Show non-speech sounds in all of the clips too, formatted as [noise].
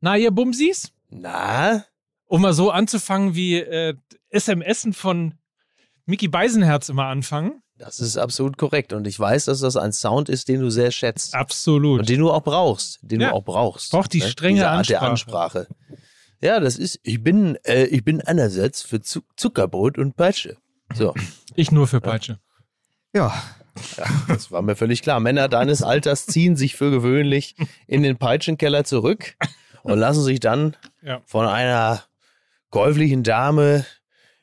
Na, ihr Bumsis? Na? Um mal so anzufangen, wie äh, SMSen von Mickey Beisenherz immer anfangen. Das ist absolut korrekt. Und ich weiß, dass das ein Sound ist, den du sehr schätzt. Absolut. Und den du auch brauchst. Den Ja. du auch brauchst. Braucht die ne? strenge Art der Ansprache. Ansprache. Ja, das ist, ich bin, äh, ich bin einerseits für Zu Zuckerbrot und Peitsche. So, [clears throat] Ich nur für Peitsche. Ja, das war mir völlig klar. Männer deines Alters ziehen sich für gewöhnlich in den Peitschenkeller zurück und lassen sich dann Ja. von einer käuflichen Dame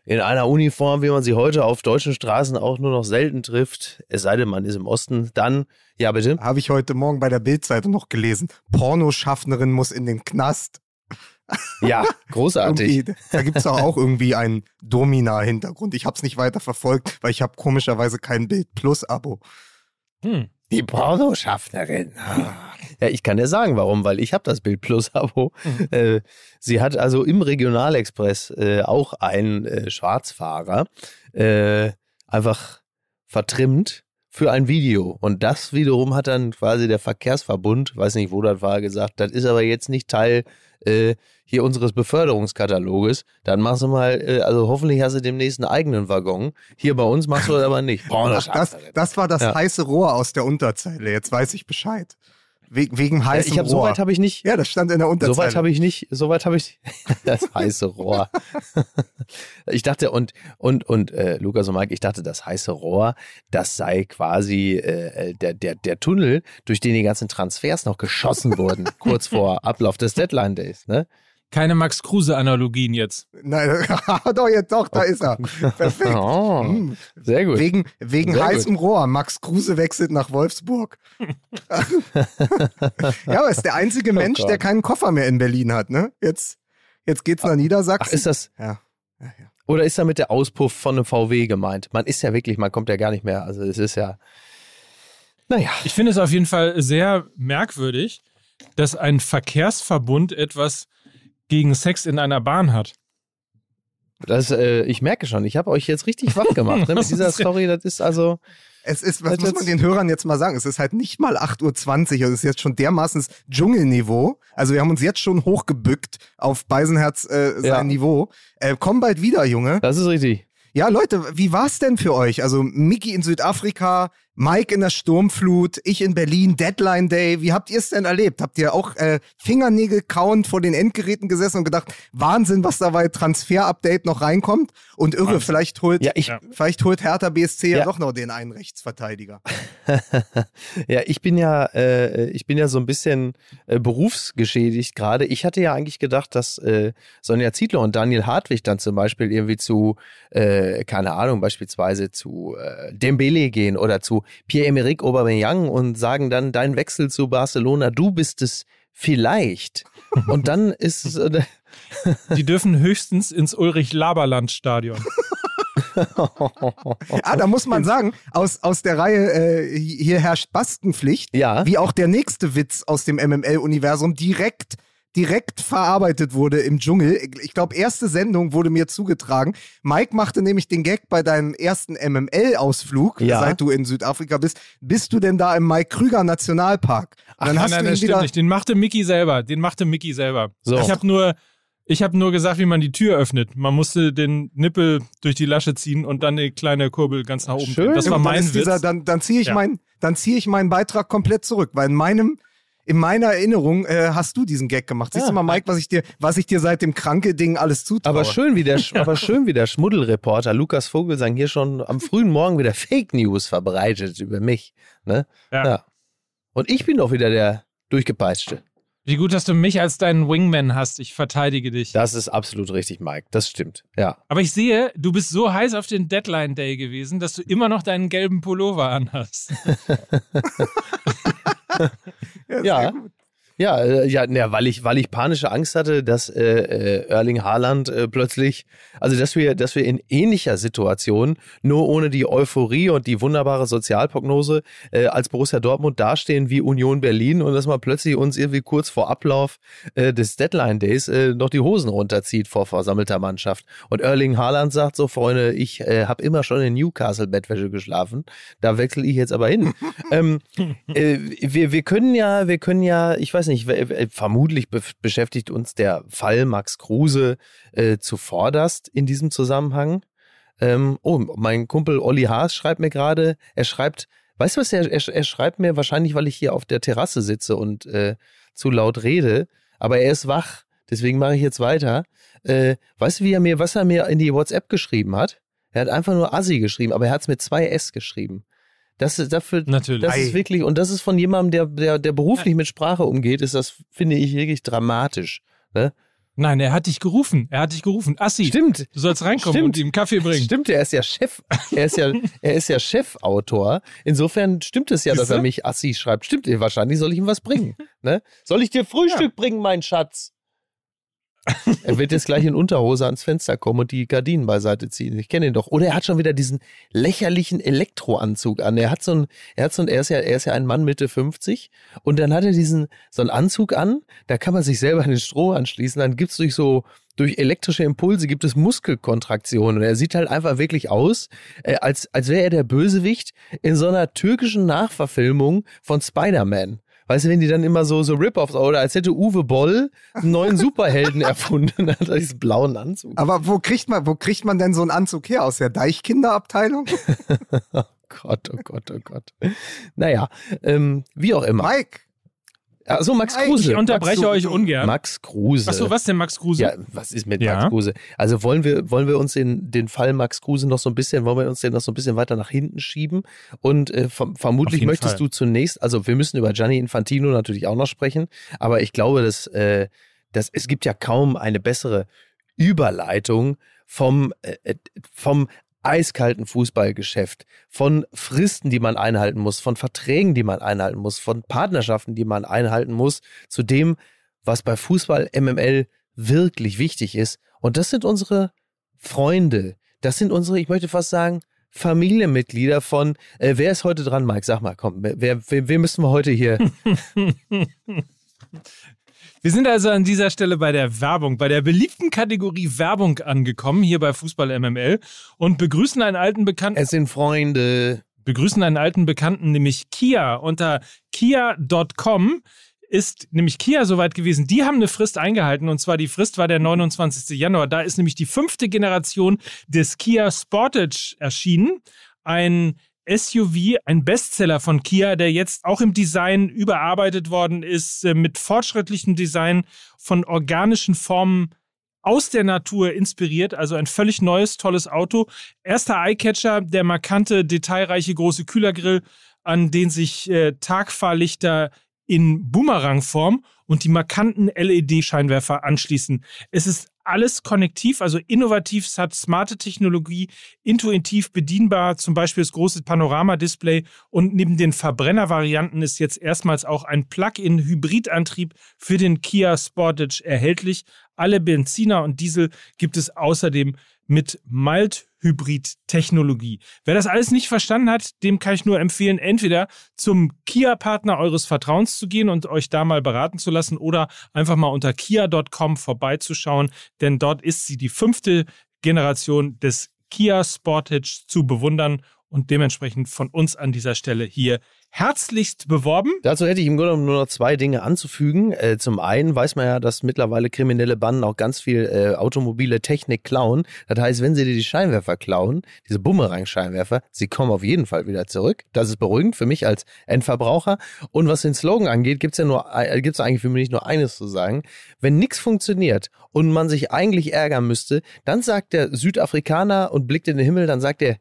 in einer Uniform, wie man sie heute auf deutschen Straßen auch nur noch selten trifft, es sei denn, man ist im Osten, dann, ja bitte, habe ich heute Morgen bei der Bildzeitung noch gelesen. Pornoschaffnerin muss in den Knast. ja, [laughs] großartig. Irgendwie, da gibt es auch irgendwie einen Domina-Hintergrund. Ich habe es nicht weiter verfolgt, weil ich habe komischerweise kein Bild Plus-Abo. Hm. Die Pornoschaffnerin. Ja, ich kann dir sagen, warum, weil ich habe das Bild Plus Abo. Äh, sie hat also im Regionalexpress äh, auch einen äh, Schwarzfahrer äh, einfach vertrimmt für ein Video. Und das wiederum hat dann quasi der Verkehrsverbund, weiß nicht, wo das war, gesagt, das ist aber jetzt nicht Teil äh, hier unseres Beförderungskataloges. Dann machst du mal, äh, also hoffentlich hast du demnächst einen eigenen Waggon. Hier bei uns machst du das aber nicht. [laughs] Ach, das, Pornoschauspielerin. das war das Ja. heiße Rohr aus der Unterzeile. Jetzt weiß ich Bescheid. We wegen Ja, heißem ich habe Rohr. soweit habe ich nicht. ja, das stand in der Unterzeile. Soweit habe ich nicht, soweit habe ich [laughs] das heiße Rohr. [laughs] ich dachte und und und äh, Lukas und Mike, ich dachte, das heiße Rohr, das sei quasi äh, der der der Tunnel, durch den die ganzen Transfers noch geschossen wurden, kurz vor Ablauf des Deadline Days, ne? Keine Max Kruse-Analogien jetzt. Nein, [laughs] doch, jetzt doch, da ist er. [laughs] Perfekt. Oh, Hm. sehr gut. Wegen, wegen Sehr heißem Rohr. Max Kruse wechselt nach Wolfsburg. [laughs] ja, aber ist der einzige Mensch, Oh der keinen Koffer mehr in Berlin hat, ne? Jetzt, jetzt geht's nach Niedersachsen. Ach, ist das ja. ja, ja. oder ist damit der Auspuff von einem VW gemeint? Man ist ja wirklich, man kommt ja gar nicht mehr, also es ist ja naja, Ich finde es auf jeden Fall sehr merkwürdig, dass ein Verkehrsverbund etwas gegen Sex in einer Bahn hat. das, äh, ich merke schon, ich habe euch jetzt richtig wach gemacht ne, mit [laughs] dieser Story. Das ist also, Es ist, was Das muss man den Hörern jetzt mal sagen? Es ist halt nicht mal 8.20 Uhr, also es ist jetzt schon dermaßen Dschungelniveau. Also wir haben uns jetzt schon hochgebückt auf Beisenherz äh, sein Ja. Niveau. Äh, komm bald wieder, Junge. das ist richtig. Ja, Leute, wie war's denn für euch? Also Miki in Südafrika, Mike in der Sturmflut, ich in Berlin, Deadline Day. Wie habt ihr es denn erlebt? Habt ihr auch äh, Fingernägel kauend vor den Endgeräten gesessen und gedacht, Wahnsinn, was da bei Transfer-Update noch reinkommt? Und irre, Wahnsinn. vielleicht holt, Ja, ich, Ja. vielleicht holt Hertha BSC ja. Ja. doch noch den einen Rechtsverteidiger. [laughs] ja, ich bin ja, äh, ich bin ja so ein bisschen äh, berufsgeschädigt gerade. Ich hatte ja eigentlich gedacht, dass äh, Sonja Zietlow und Daniel Hartwig dann zum Beispiel irgendwie zu, äh, keine Ahnung, beispielsweise zu äh, Dembele gehen oder zu Pierre-Emerick Aubameyang und sagen dann, dein Wechsel zu Barcelona, du bist es vielleicht. [laughs] Und dann ist es, äh, [laughs] Die dürfen höchstens ins Ulrich-Laberland-Stadion. [laughs] Ah, da muss man sagen, aus, aus der Reihe äh, hier herrscht Bastenpflicht, ja. wie auch der nächste Witz aus dem MML-Universum direkt direkt verarbeitet wurde im Dschungel. Ich glaube, erste Sendung wurde mir zugetragen. Mike machte nämlich den Gag bei deinem ersten MML-Ausflug, Ja. seit du in Südafrika bist. Bist du denn da im Mike Krüger Nationalpark? Ach, dann nein, hast nein, das stimmt wieder. nicht. Den machte Mickey selber. Den machte Mickey selber. So. Ich habe nur, ich habe nur gesagt, wie man die Tür öffnet. Man musste den Nippel durch die Lasche ziehen und dann die kleine Kurbel ganz nach oben. Schön. drehen. Das war dann mein dieser, Witz. Dann, dann ziehe ich, Ja. mein, dann ziehe ich meinen Beitrag komplett zurück, weil in meinem in meiner Erinnerung äh, hast du diesen Gag gemacht. Siehst Ja. du mal, Mike, was ich dir, was ich dir seit dem Kranke-Ding alles zutraue. Aber schön, wie der, [laughs] aber schön, wie der Schmuddelreporter Lukas Vogelsang hier schon am frühen Morgen wieder Fake News verbreitet über mich. Ne? Ja. Und ich bin doch wieder der Durchgepeitschte. Wie gut, dass du mich als deinen Wingman hast. Ich verteidige dich. Das ist absolut richtig, Mike. Das stimmt. Ja. Aber ich sehe, du bist so heiß auf den Deadline Day gewesen, dass du immer noch deinen gelben Pullover anhast. [laughs] [laughs] ja, Ja. Ja, äh, ja, ne, weil ich, weil ich panische Angst hatte, dass äh, äh, Erling Haaland äh, plötzlich, also dass wir, dass wir in ähnlicher Situation, nur ohne die Euphorie und die wunderbare Sozialprognose äh, als Borussia Dortmund dastehen wie Union Berlin und dass man plötzlich uns irgendwie kurz vor Ablauf äh, des Deadline Days äh, noch die Hosen runterzieht vor versammelter Mannschaft. Und Erling Haaland sagt so, Freunde, ich äh, habe immer schon in Newcastle Bettwäsche geschlafen, da wechsle ich jetzt aber hin. [laughs] ähm, äh, wir, wir können ja, wir können ja, ich weiß weiß nicht, vermutlich be beschäftigt uns der Fall Max Kruse äh, zuvorderst in diesem Zusammenhang. Ähm, oh, mein Kumpel Olli Haas schreibt mir gerade, er schreibt, weißt du was, er, er, er, schreibt mir wahrscheinlich, weil ich hier auf der Terrasse sitze und äh, zu laut rede, aber er ist wach, deswegen mache ich jetzt weiter. Äh, weißt du, wie er mir, was er mir in die WhatsApp geschrieben hat? Er hat einfach nur Assi geschrieben, aber er hat es mit zwei S geschrieben. Das ist dafür, Natürlich. das ist wirklich, und das ist von jemandem, der, der, der beruflich mit Sprache umgeht, ist das, finde ich, wirklich dramatisch. Ne? Nein, er hat dich gerufen. Er hat dich gerufen. Assi. Stimmt. Du sollst reinkommen Stimmt. und ihm Kaffee bringen. Stimmt, er ist ja Chef. Er ist ja, er ist ja Chefautor. Insofern stimmt es ja, dass er mich Assi schreibt. Stimmt, wahrscheinlich soll ich ihm was bringen. Ne? Soll ich dir Frühstück ja. bringen, mein Schatz? Er wird jetzt gleich in Unterhose ans Fenster kommen und die Gardinen beiseite ziehen. Ich kenne ihn doch. Oder er hat schon wieder diesen lächerlichen Elektroanzug an. Er hat so ein, er hat so ein, er ist ja, er ist ja ein Mann Mitte 50 und dann hat er diesen, so einen Anzug an, da kann man sich selber an den Stroh anschließen, dann gibt's durch so, durch elektrische Impulse gibt es Muskelkontraktionen. Und er sieht halt einfach wirklich aus, äh, als, als wäre er der Bösewicht in so einer türkischen Nachverfilmung von Spider-Man. Weißt du, wenn die dann immer so, so Rip-Offs, oder als hätte Uwe Boll einen neuen [laughs] Superhelden erfunden, hat er diesen blauen Anzug. Aber wo kriegt man, wo kriegt man denn so einen Anzug her? Aus der Deichkinderabteilung? [laughs] oh Gott, oh Gott, oh Gott. Naja, ähm, wie auch immer. Mike, Achso, Max Kruse. Ich unterbreche Max euch ungern. Max Kruse. Achso, was denn Max Kruse? Ja, was ist mit ja. Max Kruse? Also wollen wir, wollen wir uns den, den Fall Max Kruse noch so ein bisschen, wollen wir uns den noch so ein bisschen weiter nach hinten schieben? Und äh, vermutlich möchtest Fall. du zunächst, also wir müssen über Gianni Infantino natürlich auch noch sprechen, aber ich glaube, dass, äh, dass es gibt ja kaum eine bessere Überleitung vom, äh, äh vom eiskalten Fußballgeschäft, von Fristen, die man einhalten muss, von Verträgen, die man einhalten muss, von Partnerschaften, die man einhalten muss, zu dem, was bei Fußball MML wirklich wichtig ist. Und das sind unsere Freunde. Das sind unsere, ich möchte fast sagen, Familienmitglieder von, äh, wer ist heute dran, Mike? Sag mal, komm, wer, wer, wer müssen wir heute hier? [laughs] Wir sind also an dieser Stelle bei der Werbung, bei der beliebten Kategorie Werbung angekommen, hier bei Fußball MML und begrüßen einen alten Bekannten. Es sind Freunde. Begrüßen einen alten Bekannten, nämlich Kia. Unter kia.com ist nämlich Kia soweit gewesen. Die haben eine Frist eingehalten und zwar die Frist war der 29. Januar. Da ist nämlich die fünfte Generation des Kia Sportage erschienen. Ein SUV, ein Bestseller von Kia, der jetzt auch im Design überarbeitet worden ist, äh, mit fortschrittlichem Design von organischen Formen aus der Natur inspiriert, also ein völlig neues, tolles Auto. Erster Eyecatcher, der markante, detailreiche große Kühlergrill, an den sich äh, Tagfahrlichter in Boomerangform und die markanten LED-Scheinwerfer anschließen. Es ist alles konnektiv, also innovativ, es hat smarte Technologie, intuitiv bedienbar, zum Beispiel das große Panorama-Display und neben den Verbrennervarianten ist jetzt erstmals auch ein Plug-in-Hybridantrieb für den Kia Sportage erhältlich. Alle Benziner und Diesel gibt es außerdem mit Mild-Hybrid-Technologie. Wer das alles nicht verstanden hat, dem kann ich nur empfehlen, entweder zum Kia-Partner eures Vertrauens zu gehen und euch da mal beraten zu lassen oder einfach mal unter kia.com vorbeizuschauen, denn dort ist sie die fünfte Generation des Kia Sportage zu bewundern und dementsprechend von uns an dieser Stelle hier herzlichst beworben. Dazu hätte ich im Grunde nur noch zwei Dinge anzufügen. Äh, zum einen weiß man ja, dass mittlerweile kriminelle Banden auch ganz viel äh, automobile Technik klauen. Das heißt, wenn sie dir die Scheinwerfer klauen, diese Bumerang-Scheinwerfer, sie kommen auf jeden Fall wieder zurück. Das ist beruhigend für mich als Endverbraucher. Und was den Slogan angeht, gibt es ja nur, äh, gibt's eigentlich für mich nur eines zu sagen. Wenn nichts funktioniert und man sich eigentlich ärgern müsste, dann sagt der Südafrikaner und blickt in den Himmel, dann sagt er,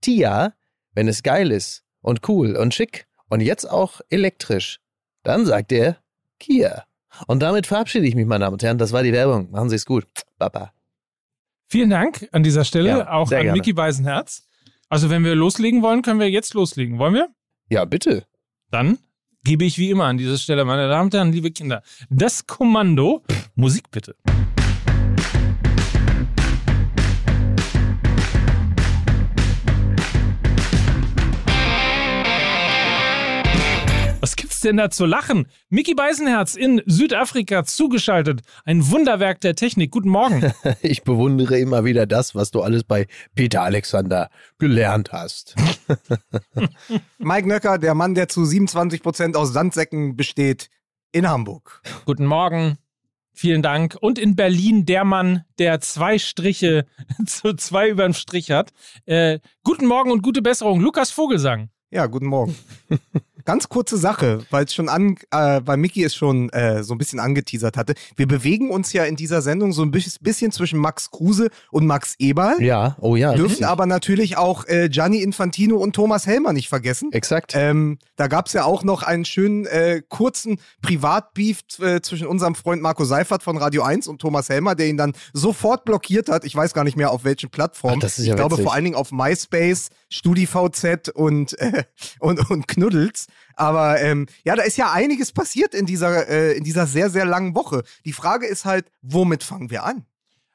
Tia, wenn es geil ist und cool und schick und jetzt auch elektrisch, dann sagt er Kia. Und damit verabschiede ich mich, meine Damen und Herren. Das war die Werbung. Machen Sie es gut. Baba. Vielen Dank an dieser Stelle, ja, auch an Vicky Weisenherz. Also, wenn wir loslegen wollen, können wir jetzt loslegen. Wollen wir? Ja, bitte. Dann gebe ich wie immer an dieser Stelle, meine Damen und Herren, liebe Kinder, das Kommando. Musik bitte. Gibt's denn da zu lachen? Mickey Beisenherz in Südafrika zugeschaltet. Ein Wunderwerk der Technik. Guten Morgen. [laughs] Ich bewundere immer wieder das, was du alles bei Peter Alexander gelernt hast. [laughs] Mike Nöcker, der Mann, der zu 27 Prozent aus Sandsäcken besteht. in Hamburg. Guten Morgen. Vielen Dank. Und in Berlin der Mann, der zwei Striche [laughs] zu zwei über dem Strich hat. Äh, guten Morgen und gute Besserung. Lukas Vogelsang. Ja, guten Morgen. Ganz kurze Sache, weil es schon an, äh, weil Mickey es schon äh, so ein bisschen angeteasert hatte. Wir bewegen uns ja in dieser Sendung so ein bisschen zwischen Max Kruse und Max Eberl. Ja, oh ja. Dürfen richtig. aber natürlich auch äh, Gianni Infantino und Thomas Helmer nicht vergessen. Exakt. Ähm, da gab es ja auch noch einen schönen äh, kurzen Privatbeef äh, zwischen unserem Freund Marco Seifert von Radio 1 und Thomas Helmer, der ihn dann sofort blockiert hat. Ich weiß gar nicht mehr auf welchen Plattformen. Ach, das ist ich ja glaube witzig. vor allen Dingen auf MySpace, StudiVZ und, äh, und, und Knuddels. Aber ähm, ja, da ist ja einiges passiert in dieser, äh, in dieser sehr, sehr langen Woche. Die Frage ist halt, womit fangen wir an?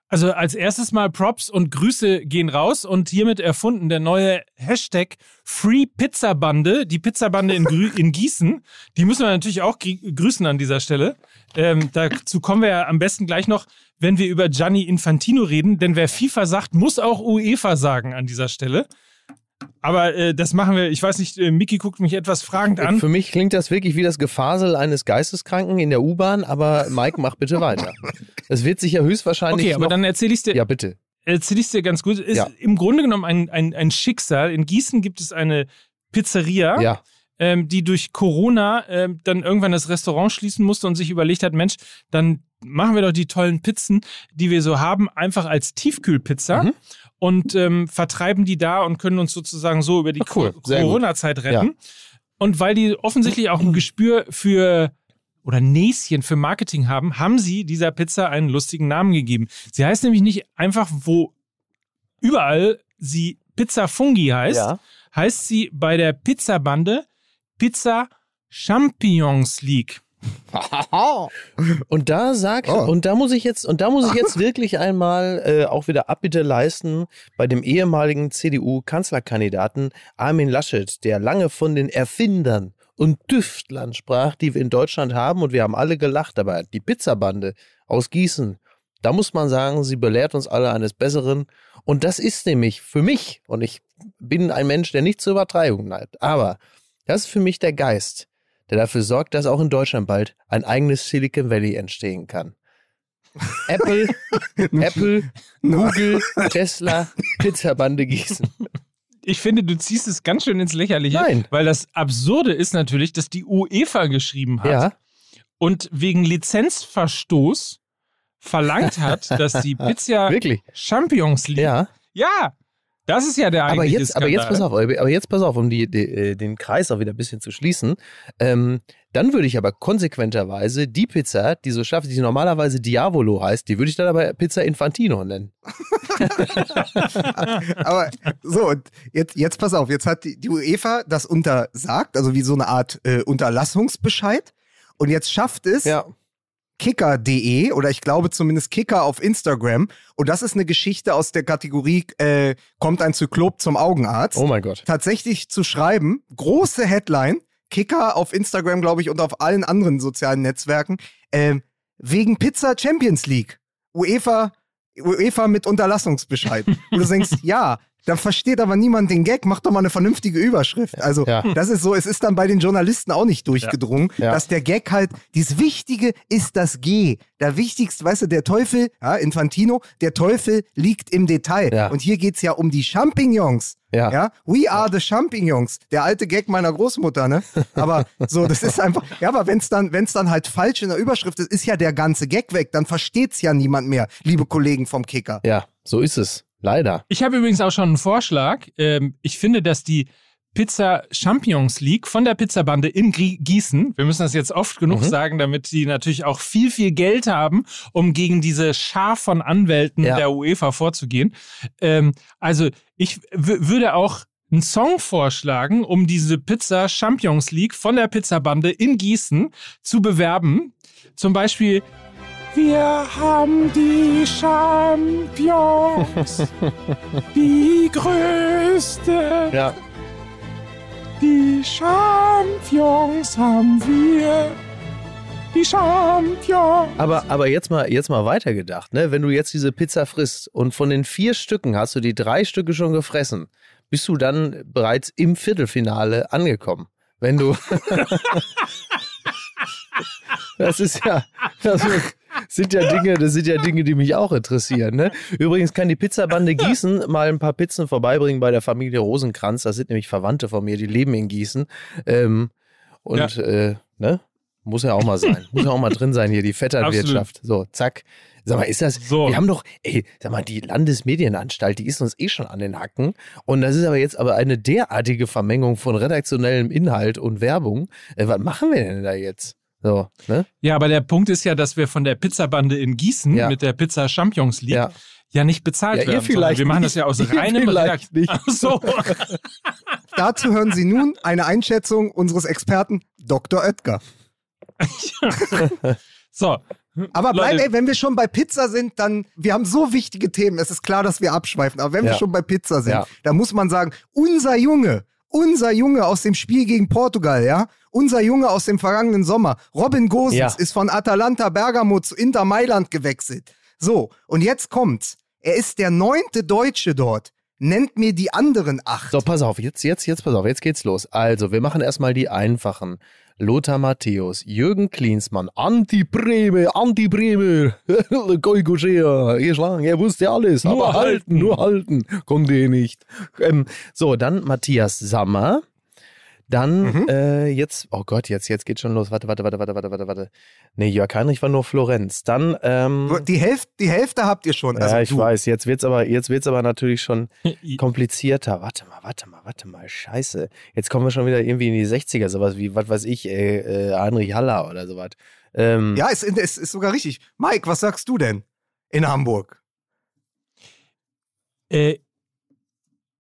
Also als erstes mal Props und Grüße gehen raus und hiermit erfunden der neue Hashtag Free Pizza Bande, die Pizzabande in, in Gießen. Die müssen wir natürlich auch gr- grüßen an dieser Stelle. Ähm, dazu kommen wir ja am besten gleich noch, wenn wir über Gianni Infantino reden, denn wer FIFA sagt, muss auch UEFA sagen an dieser Stelle. Aber äh, das machen wir, ich weiß nicht, äh, Miki guckt mich etwas fragend an. Für mich klingt das wirklich wie das Gefasel eines Geisteskranken in der U-Bahn, aber Mike, mach bitte weiter. [laughs] Es wird sich ja höchstwahrscheinlich. Okay, aber noch dann erzähle ich dir. Ja, bitte. erzähle ich dir ganz gut. Ist Ja. im Grunde genommen ein, ein, ein Schicksal. In Gießen gibt es eine Pizzeria, Ja. ähm, die durch Corona ähm, dann irgendwann das Restaurant schließen musste und sich überlegt hat, Mensch, dann machen wir doch die tollen Pizzen, die wir so haben, einfach als Tiefkühlpizza. Mhm. Und ähm, vertreiben die da und können uns sozusagen so über die Ach, cool. Corona-Zeit retten. Und weil die offensichtlich auch ein Gespür für oder Näschen für Marketing haben, haben sie dieser Pizza einen lustigen Namen gegeben. Sie heißt nämlich nicht einfach, wo überall sie Pizza Fungi heißt, Ja. heißt sie bei der Pizzabande Pizza Champignons League. [laughs] Und da sag Oh. und da muss ich jetzt und da muss ich jetzt [laughs] wirklich einmal äh, auch wieder Abbitte leisten bei dem ehemaligen CDU-Kanzlerkandidaten Armin Laschet, der lange von den Erfindern und Düftlern sprach, die wir in Deutschland haben und wir haben alle gelacht, aber die Pizzabande aus Gießen, da muss man sagen, sie belehrt uns alle eines Besseren und das ist nämlich für mich und ich bin ein Mensch, der nicht zur Übertreibung neigt, aber das ist für mich der Geist, der dafür sorgt, dass auch in Deutschland bald ein eigenes Silicon Valley entstehen kann. [laughs] Apple, Apple, Google, [laughs] Tesla, Pizzabande Gießen. Ich finde, du ziehst es ganz schön ins Lächerliche, Nein. weil das Absurde ist natürlich, dass die UEFA geschrieben hat Ja, und wegen Lizenzverstoß verlangt hat, [laughs] dass die Pizza wirklich. Champignons League. Ja. Ja, das ist ja der Aber eigentliche jetzt, aber jetzt pass Skandal. auf, aber jetzt pass auf, um die, die, äh, den Kreis auch wieder ein bisschen zu schließen. Ähm, dann würde ich aber konsequenterweise die Pizza, die so schafft, die normalerweise Diavolo heißt, die würde ich dann aber Pizza Infantino nennen. [laughs] Aber so, und jetzt, jetzt pass auf, jetzt hat die, die UEFA das untersagt, also wie so eine Art äh, Unterlassungsbescheid. Und jetzt schafft es Ja. kicker.de oder ich glaube zumindest Kicker auf Instagram. Und das ist eine Geschichte aus der Kategorie äh, Kommt ein Zyklop zum Augenarzt. Oh mein Gott. Tatsächlich zu schreiben, große Headline, Kicker auf Instagram, glaube ich, und auf allen anderen sozialen Netzwerken, ähm, wegen Pizza Champions League. UEFA, UEFA mit Unterlassungsbescheid. [laughs] Wo du denkst, ja, da versteht aber niemand den Gag, mach doch mal eine vernünftige Überschrift. Also, Ja. das ist so, es ist dann bei den Journalisten auch nicht durchgedrungen, Ja. dass der Gag halt, das Wichtige ist das G. Der wichtigste, weißt du, der Teufel, ja, Infantino, der Teufel liegt im Detail. Ja. Und hier geht's ja um die Champignons. Ja. Ja, we are the Champignons. Der alte Gag meiner Großmutter, ne? Aber so, das ist einfach, ja, aber wenn's dann, wenn's dann halt falsch in der Überschrift ist, ist ja der ganze Gag weg. Dann versteht's ja niemand mehr, liebe Kollegen vom Kicker. Ja, so ist es. Leider. Ich habe übrigens auch schon einen Vorschlag. Ähm, ich finde, dass die Pizza Champignons League von der Pizzabande in Gießen, wir müssen das jetzt oft genug Mhm. sagen, damit die natürlich auch viel, viel Geld haben, um gegen diese Schar von Anwälten Ja. der UEFA vorzugehen. Ähm, also ich würde auch einen Song vorschlagen, um diese Pizza Champions League von der Pizzabande in Gießen zu bewerben. Zum Beispiel wir haben die Champions, [laughs] die größte. Ja. Die Champions haben wir. Die Champions. Aber, aber jetzt mal, jetzt mal weitergedacht, ne? Wenn du jetzt diese Pizza frisst und von den vier Stücken hast du die drei Stücke schon gefressen, bist du dann bereits im Viertelfinale angekommen. Wenn du, [laughs] Das ist ja, das sind ja Dinge, das sind ja Dinge, die mich auch interessieren. Ne? Übrigens kann die Pizzabande Gießen mal ein paar Pizzen vorbeibringen bei der Familie Rosenkranz. Das sind nämlich Verwandte von mir, die leben in Gießen. Ähm, und ja. äh, ne? Muss ja auch mal sein. Muss ja auch mal drin sein hier, die Vetternwirtschaft. So, zack. Sag mal, ist das, so. wir haben doch, ey, sag mal, die Landesmedienanstalt, die ist uns eh schon an den Hacken. Und das ist aber jetzt aber eine derartige Vermengung von redaktionellem Inhalt und Werbung. Äh, was machen wir denn da jetzt? So, ne? Ja, aber der Punkt ist ja, dass wir von der Pizzabande in Gießen ja. mit der Pizza Champions League ja, ja nicht bezahlt ja, werden. Vielleicht wir machen das ja aus [laughs] reinem Redakt nicht. Ach so. [laughs] Dazu hören Sie nun eine Einschätzung unseres Experten Dr. Oetker. [laughs] so. Aber bleib, ey, wenn wir schon bei Pizza sind, dann, wir haben so wichtige Themen. Es ist klar, dass wir abschweifen, aber wenn ja. wir schon bei Pizza sind, ja. dann muss man sagen, unser Junge, unser Junge aus dem Spiel gegen Portugal, ja, unser Junge aus dem vergangenen Sommer, Robin Gosens, ja. ist von Atalanta Bergamo zu Inter Mailand gewechselt. So, und jetzt kommt's. Er ist der neunte Deutsche dort. Nennt mir die anderen acht. So, pass auf, jetzt, jetzt, jetzt, pass auf, jetzt geht's los. Also, wir machen erstmal die einfachen. Lothar Matthäus, Jürgen Klinsmann, Anti-Breme, Anti-Breme, [laughs] Goiguscher, ihr Schlangen, er wusste alles, nur aber halten, halten, nur halten, konnte er nicht. Ähm, so, dann Matthias Sammer, dann mhm. äh, jetzt, oh Gott, jetzt, jetzt geht schon los. Warte, warte, warte, warte, warte, warte, warte. Nee, Jörg Heinrich war nur Florenz. Dann, ähm, die Hälfte, die Hälfte habt ihr schon. Also ja, ich du. weiß. Jetzt wird's aber, jetzt wird's aber natürlich schon [laughs] komplizierter. Warte mal, warte mal, warte mal. Scheiße. Jetzt kommen wir schon wieder irgendwie in die 60er, sowas wie, was weiß ich, äh, äh, Heinrich Haller oder sowas. Ähm, ja, es, es ist sogar richtig. Mike, was sagst du denn in Hamburg? Äh,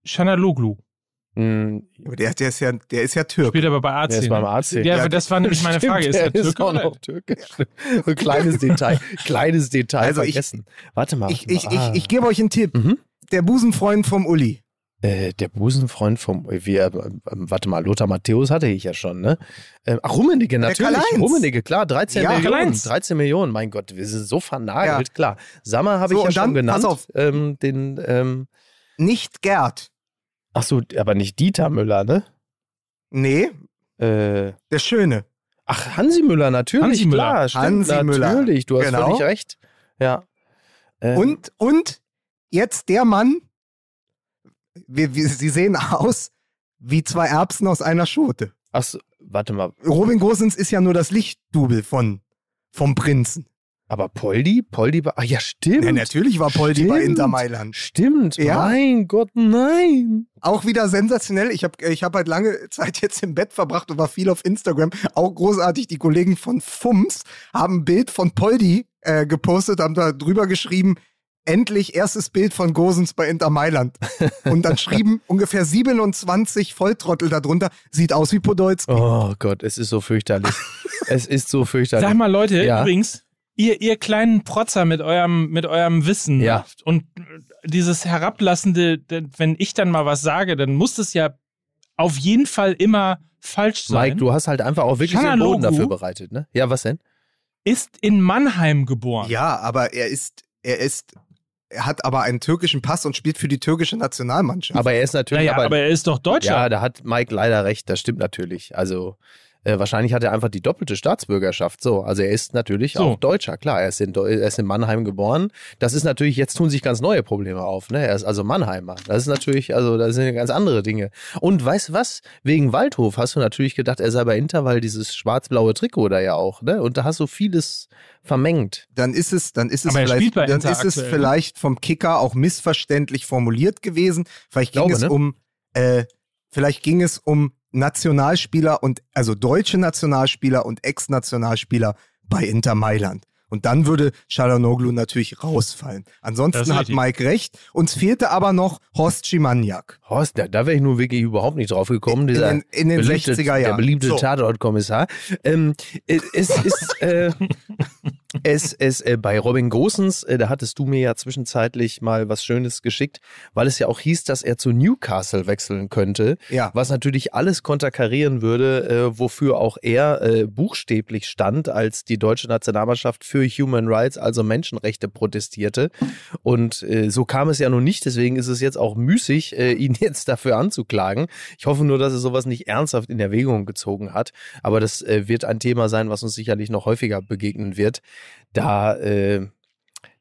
Loglu. Mhm. Der, der, ist ja, der ist ja Türk. Spielt aber bei AC. Der ist beim AC. Ja, ja, das war nämlich meine Frage. Ist der, der Türke ist noch Türke? Ein kleines Detail. Kleines Detail also vergessen. Ich, warte mal. Ich, ich, ah. ich, ich gebe euch einen Tipp. Mhm. Der Busenfreund vom Uli. Äh, der Busenfreund vom, wie, äh, warte mal, Lothar Matthäus hatte ich ja schon, ne? Äh, ach, Rummenigge, natürlich. Rummenigge, klar, 13 ja, Millionen. 13 Millionen, mein Gott, wir sind so vernagelt, ja. klar. Sammer habe so, ich ja schon dann, genannt. Pass auf. Ähm, den, ähm, Nicht Gerd. Ach so, aber nicht Dieter Müller, ne? Nee. Äh, der Schöne. Ach, Hansi Müller, natürlich. Hansi Müller. Klar, stimmt, Hansi Müller. Natürlich, du hast genau. völlig recht. Ja. Ähm. Und, und jetzt der Mann, wir, wir, sie sehen aus wie zwei Erbsen aus einer Schote. Ach so, warte mal. Robin Gosens ist ja nur das Lichtdubel von, vom Prinzen. Aber Poldi? Poldi war. Ah ja, stimmt. Ja, natürlich war Poldi stimmt. bei Inter Mailand. Stimmt. Ja. Mein Gott, nein. Auch wieder sensationell. Ich habe ich hab halt lange Zeit jetzt im Bett verbracht und war viel auf Instagram. Auch großartig. Die Kollegen von FUMS haben ein Bild von Poldi äh, gepostet, haben da drüber geschrieben, endlich erstes Bild von Gosens bei Inter Mailand. Und dann [laughs] schrieben ungefähr 27 Volltrottel darunter, sieht aus wie Podolski. Oh Gott, es ist so fürchterlich. es ist so fürchterlich. Sag mal, Leute, ja. übrigens, ihr, ihr kleinen Protzer mit eurem, mit eurem Wissen ja. und dieses herablassende, wenn ich dann mal was sage, dann muss es ja auf jeden Fall immer falsch sein. Mike, du hast halt einfach auch wirklich den Boden dafür bereitet, ne? Ja, was denn? Ist in Mannheim geboren. Ja, aber er ist, er ist, er hat aber einen türkischen Pass und spielt für die türkische Nationalmannschaft. Aber er ist natürlich. Naja, aber, aber er ist doch Deutscher. Ja, da hat Mike leider recht, das stimmt natürlich. Also äh, wahrscheinlich hat er einfach die doppelte Staatsbürgerschaft. So, also er ist natürlich so. auch Deutscher. Klar, er ist, in, er ist in Mannheim geboren. Das ist natürlich, jetzt tun sich ganz neue Probleme auf. Ne? Er ist also Mannheimer. Das ist natürlich, also das sind ganz andere Dinge. Und weißt du was? Wegen Waldhof hast du natürlich gedacht, er sei bei Inter, weil dieses schwarz-blaue Trikot da ja auch. Ne? Und da hast du vieles vermengt. Dann ist es, dann ist es vielleicht, dann ist es vielleicht vom Kicker auch missverständlich formuliert gewesen. Vielleicht ging glaube, es ne? um, äh, vielleicht ging es um Nationalspieler und also deutsche Nationalspieler und Ex-Nationalspieler bei Inter Mailand. Und dann würde Chalanoglu natürlich rausfallen. Ansonsten hat Mike recht. Uns fehlte aber noch Horst Schimaniak. Horst, da, da wäre ich nur wirklich überhaupt nicht drauf gekommen. In, in, in den beliebte, 60er Jahren. Der beliebte so. Tatortkommissar. Ähm, es ist, äh, [laughs] [laughs] es, es äh, bei Robin Gosens, äh, da hattest du mir ja zwischenzeitlich mal was Schönes geschickt, weil es ja auch hieß, dass er zu Newcastle wechseln könnte. Ja. Was natürlich alles konterkarieren würde, äh, wofür auch er äh, buchstäblich stand, als die deutsche Nationalmannschaft für Human Rights, also Menschenrechte, protestierte. Und äh, so kam es ja nun nicht, deswegen ist es jetzt auch müßig, äh, [laughs] ihn jetzt dafür anzuklagen. Ich hoffe nur, dass er sowas nicht ernsthaft in Erwägung gezogen hat. Aber das äh, wird ein Thema sein, was uns sicherlich noch häufiger begegnen wird. Da, äh,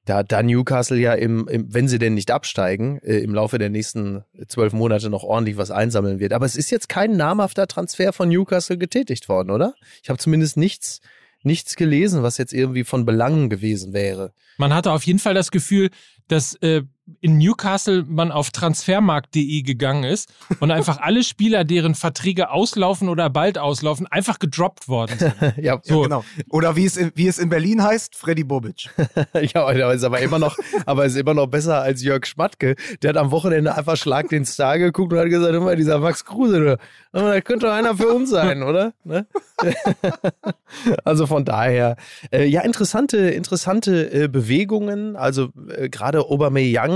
da, da Newcastle ja im, im, wenn sie denn nicht absteigen, äh, im Laufe der nächsten zwölf Monate noch ordentlich was einsammeln wird. Aber es ist jetzt kein namhafter Transfer von Newcastle getätigt worden, oder? Ich habe zumindest nichts, nichts gelesen, was jetzt irgendwie von Belangen gewesen wäre. Man hatte auf jeden Fall das Gefühl, dass äh, in Newcastle man auf transfermarkt.de gegangen ist und einfach alle Spieler, deren Verträge auslaufen oder bald auslaufen, einfach gedroppt worden sind. [laughs] ja, so. Ja, genau. Oder wie es, in, wie es in Berlin heißt, Freddy Bobic. [laughs] ja, aber ist aber immer noch, aber ist immer noch besser als Jörg Schmatke. Der hat am Wochenende einfach Schlag den Star geguckt und hat gesagt, immer dieser Max Kruse, das könnte doch einer für uns sein, oder? Ne? [laughs] also von daher, äh, ja, interessante, interessante äh, Bewegungen. Also äh, gerade Aubameyang,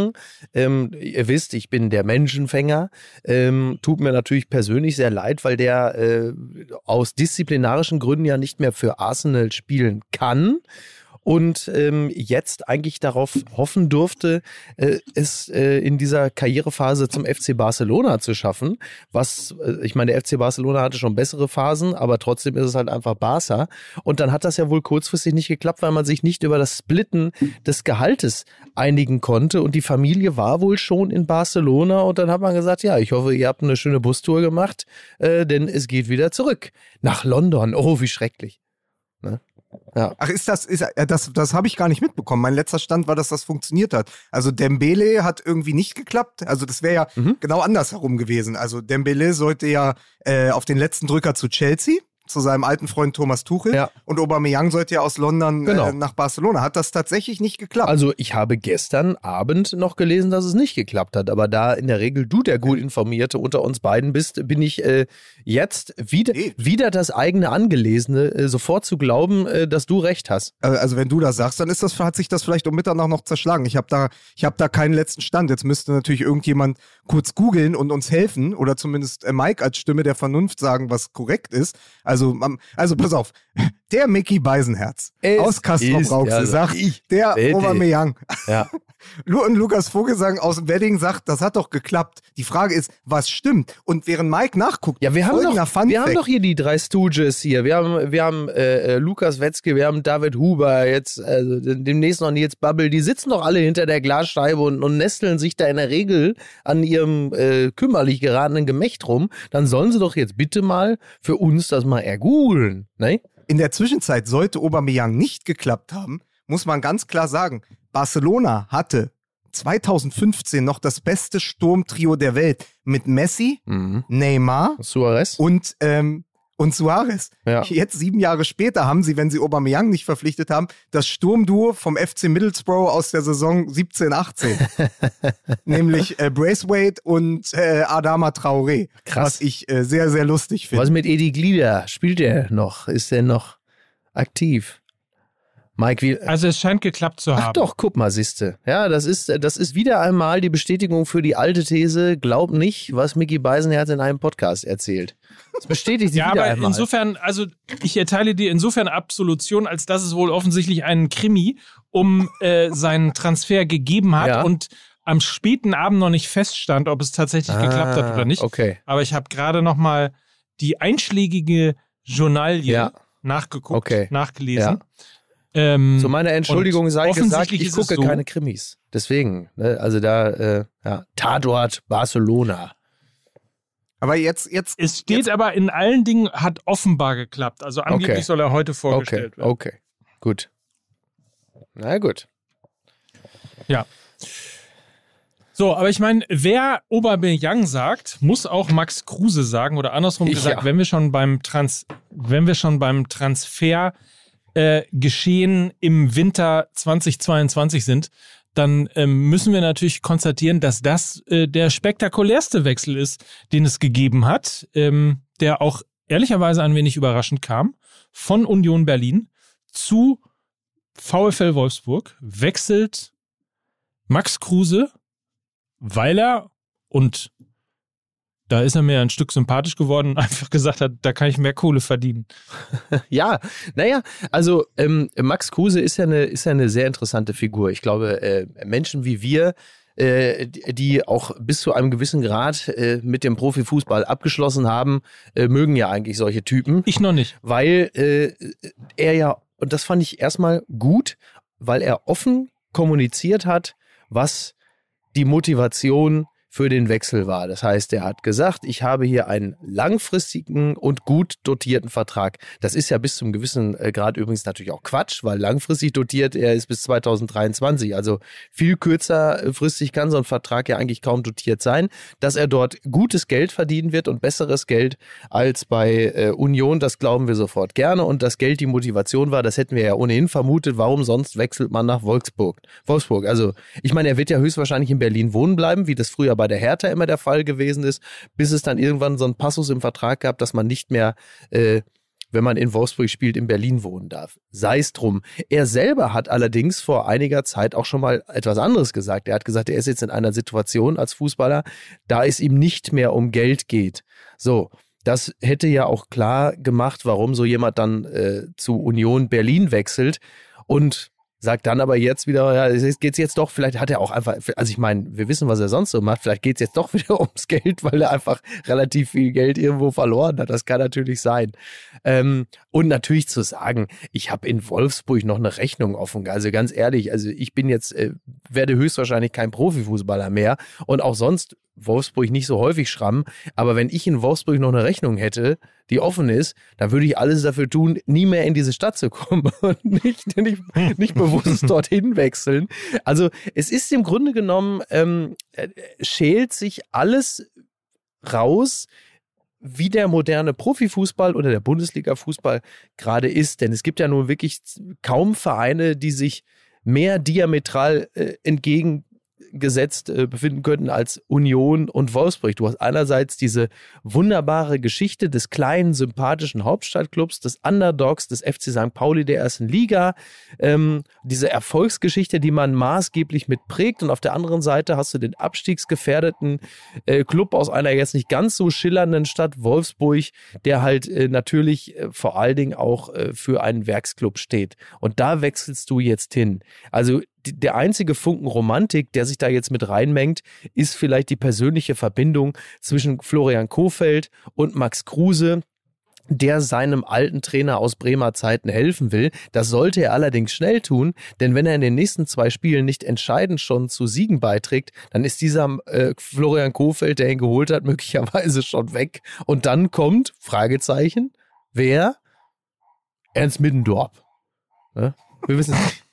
ähm, ihr wisst, ich bin der Menschenfänger. Ähm, tut mir natürlich persönlich sehr leid, weil der äh, aus disziplinarischen Gründen ja nicht mehr für Arsenal spielen kann und ähm, jetzt eigentlich darauf hoffen durfte, äh, es äh, in dieser Karrierephase zum FC Barcelona zu schaffen. Was, äh, ich meine, der FC Barcelona hatte schon bessere Phasen, aber trotzdem ist es halt einfach Barca. Und dann hat das ja wohl kurzfristig nicht geklappt, weil man sich nicht über das Splitten des Gehaltes einigen konnte. Und die Familie war wohl schon in Barcelona und dann hat man gesagt, ja, ich hoffe, ihr habt eine schöne Bustour gemacht, äh, denn es geht wieder zurück nach London. Oh, wie schrecklich. Ne? Ja. Ach, ist das, ist, äh, das, das habe ich gar nicht mitbekommen. Mein letzter Stand war, dass das funktioniert hat. Also Dembele hat irgendwie nicht geklappt. Also das wäre ja mhm. genau andersherum gewesen. Also Dembele sollte ja äh, auf den letzten Drücker zu Chelsea zu seinem alten Freund Thomas Tuchel. Ja. Und Aubameyang sollte ja aus London genau. äh, nach Barcelona. Hat das tatsächlich nicht geklappt? Also ich habe gestern Abend noch gelesen, dass es nicht geklappt hat. Aber da in der Regel du der gut informierte unter uns beiden bist, bin ich äh, jetzt wieder, nee. wieder das eigene Angelesene, äh, sofort zu glauben, äh, dass du recht hast. Äh, also wenn du das sagst, dann ist das, hat sich das vielleicht um Mitternacht noch zerschlagen. Ich habe da, ich habe da keinen letzten Stand. Jetzt müsste natürlich irgendjemand kurz googeln und uns helfen oder zumindest äh, Mike als Stimme der Vernunft sagen, was korrekt ist. Also, also pass auf, der Mickey Beisenherz es aus Castrop Rauxel ja, sagt, ich, der Aubameyang. Ja. [laughs] und Lukas Vogelsang aus dem Wedding sagt, das hat doch geklappt. Die Frage ist, was stimmt? Und während Mike nachguckt, ja, wir haben doch, wir haben doch hier die drei Stooges hier. Wir haben, wir haben äh, äh, Lukas Wetzke, wir haben David Huber, jetzt also demnächst noch Nils Bubble. Die sitzen doch alle hinter der Glasscheibe und, und nesteln sich da in der Regel an ihrem äh, kümmerlich geratenen Gemächt rum. Dann sollen sie doch jetzt bitte mal für uns das mal ergoogeln, ne? In der Zwischenzeit sollte Aubameyang nicht geklappt haben, muss man ganz klar sagen, Barcelona hatte 2015 noch das beste Sturmtrio der Welt mit Messi, mhm. Neymar Suarez und ähm, und Suarez. Ja. Jetzt sieben Jahre später haben sie, wenn sie Aubameyang nicht verpflichtet haben, das Sturmduo vom FC Middlesbrough aus der Saison 17/18, [laughs] nämlich äh, Braithwaite und äh, Adama Traoré, Krass. was ich äh, sehr sehr lustig finde. Was mit Edi Glieder? Spielt er noch? Ist er noch aktiv? Mike, wie, also es scheint geklappt zu haben. Ach doch, guck mal, siehste. Ja, das ist, das ist wieder einmal die Bestätigung für die alte These, glaub nicht, was Mickey Beisenherz in einem Podcast erzählt. Das bestätigt sie ja, wieder aber einmal. insofern, also ich erteile dir insofern Absolution, als dass es wohl offensichtlich einen Krimi um äh, seinen Transfer gegeben hat ja. und am späten Abend noch nicht feststand, ob es tatsächlich ah, geklappt hat oder nicht. Okay. Aber ich habe gerade noch mal die einschlägige Journalie ja. nachgeguckt, okay. nachgelesen. Ja. Ähm, Zu meiner Entschuldigung sei gesagt, ich gucke so, keine Krimis. Deswegen, ne, also da, äh, ja, Tatort Barcelona. Aber jetzt, jetzt. Es steht jetzt. aber in allen Dingen hat offenbar geklappt. Also angeblich okay. soll er heute vorgestellt okay. werden. Okay, gut. Na gut. Ja. So, aber ich meine, wer Aubameyang sagt, muss auch Max Kruse sagen oder andersrum gesagt, ja. wenn wir schon beim Trans, wenn wir schon beim Transfer äh, Geschehen im Winter 2022 sind, dann ähm, müssen wir natürlich konstatieren, dass das äh, der spektakulärste Wechsel ist, den es gegeben hat, ähm, der auch ehrlicherweise ein wenig überraschend kam, von Union Berlin zu VfL Wolfsburg wechselt Max Kruse, weil er und da ist er mir ein Stück sympathisch geworden und [laughs] einfach gesagt hat, da kann ich mehr Kohle verdienen. [laughs] ja, naja, also ähm, Max Kruse ist ja, eine, ist ja eine sehr interessante Figur. Ich glaube, äh, Menschen wie wir, äh, die auch bis zu einem gewissen Grad äh, mit dem Profifußball abgeschlossen haben, äh, mögen ja eigentlich solche Typen. Ich noch nicht. Weil äh, er ja, und das fand ich erstmal gut, weil er offen kommuniziert hat, was die Motivation für den Wechsel war. Das heißt, er hat gesagt, ich habe hier einen langfristigen und gut dotierten Vertrag. Das ist ja bis zum gewissen äh, Grad übrigens natürlich auch Quatsch, weil langfristig dotiert er ist bis 2023. Also viel kürzerfristig kann so ein Vertrag ja eigentlich kaum dotiert sein. Dass er dort gutes Geld verdienen wird und besseres Geld als bei äh, Union, das glauben wir sofort gerne. Und das Geld die Motivation war, das hätten wir ja ohnehin vermutet. Warum sonst wechselt man nach Wolfsburg? Wolfsburg. Also ich meine, er wird ja höchstwahrscheinlich in Berlin wohnen bleiben, wie das früher bei der Hertha immer der Fall gewesen ist, bis es dann irgendwann so einen Passus im Vertrag gab, dass man nicht mehr äh, wenn man in Wolfsburg spielt, in Berlin wohnen darf. Sei es drum. Er selber hat allerdings vor einiger Zeit auch schon mal etwas anderes gesagt. Er hat gesagt, er ist jetzt in einer Situation als Fußballer, da es ihm nicht mehr um Geld geht. So, das hätte ja auch klar gemacht, warum so jemand dann äh, zu Union Berlin wechselt. Und sagt dann aber jetzt wieder, ja, geht es jetzt doch, vielleicht hat er auch einfach, also ich meine, wir wissen, was er sonst so macht, vielleicht geht es jetzt doch [laughs] wieder ums Geld, weil er einfach relativ viel Geld irgendwo verloren hat. Das kann natürlich sein. Ähm, und natürlich zu sagen, ich habe in Wolfsburg noch eine Rechnung offen. Also ganz ehrlich, also ich bin jetzt, äh, werde höchstwahrscheinlich kein Profifußballer mehr und auch sonst Wolfsburg nicht so häufig schrammen. Aber wenn ich in Wolfsburg noch eine Rechnung hätte, die offen ist, dann würde ich alles dafür tun, nie mehr in diese Stadt zu kommen [laughs] und nicht, nicht, nicht bewusst [laughs] dorthin wechseln. Also es ist im Grunde genommen, ähm, äh, schält sich alles raus, wie der moderne Profifußball oder der Bundesliga-Fußball gerade ist. Denn es gibt ja nun wirklich kaum Vereine, die sich mehr diametral äh, entgegen gesetzt äh, befinden könnten als Union und Wolfsburg. Du hast einerseits diese wunderbare Geschichte des kleinen, sympathischen Hauptstadtclubs, des Underdogs, des FC St. Pauli der ersten Liga, ähm, diese Erfolgsgeschichte, die man maßgeblich mitprägt. Und auf der anderen Seite hast du den abstiegsgefährdeten äh, Club aus einer jetzt nicht ganz so schillernden Stadt Wolfsburg, der halt äh, natürlich äh, vor allen Dingen auch äh, für einen Werksclub steht. Und da wechselst du jetzt hin. Also der einzige Funken Romantik, der sich da jetzt mit reinmengt, ist vielleicht die persönliche Verbindung zwischen Florian Kofeld und Max Kruse, der seinem alten Trainer aus Bremer Zeiten helfen will. Das sollte er allerdings schnell tun, denn wenn er in den nächsten zwei Spielen nicht entscheidend schon zu Siegen beiträgt, dann ist dieser äh, Florian Kofeld, der ihn geholt hat, [laughs] möglicherweise schon weg. Und dann kommt, Fragezeichen, wer? Ernst Middendorp. Ja? Wir wissen nicht.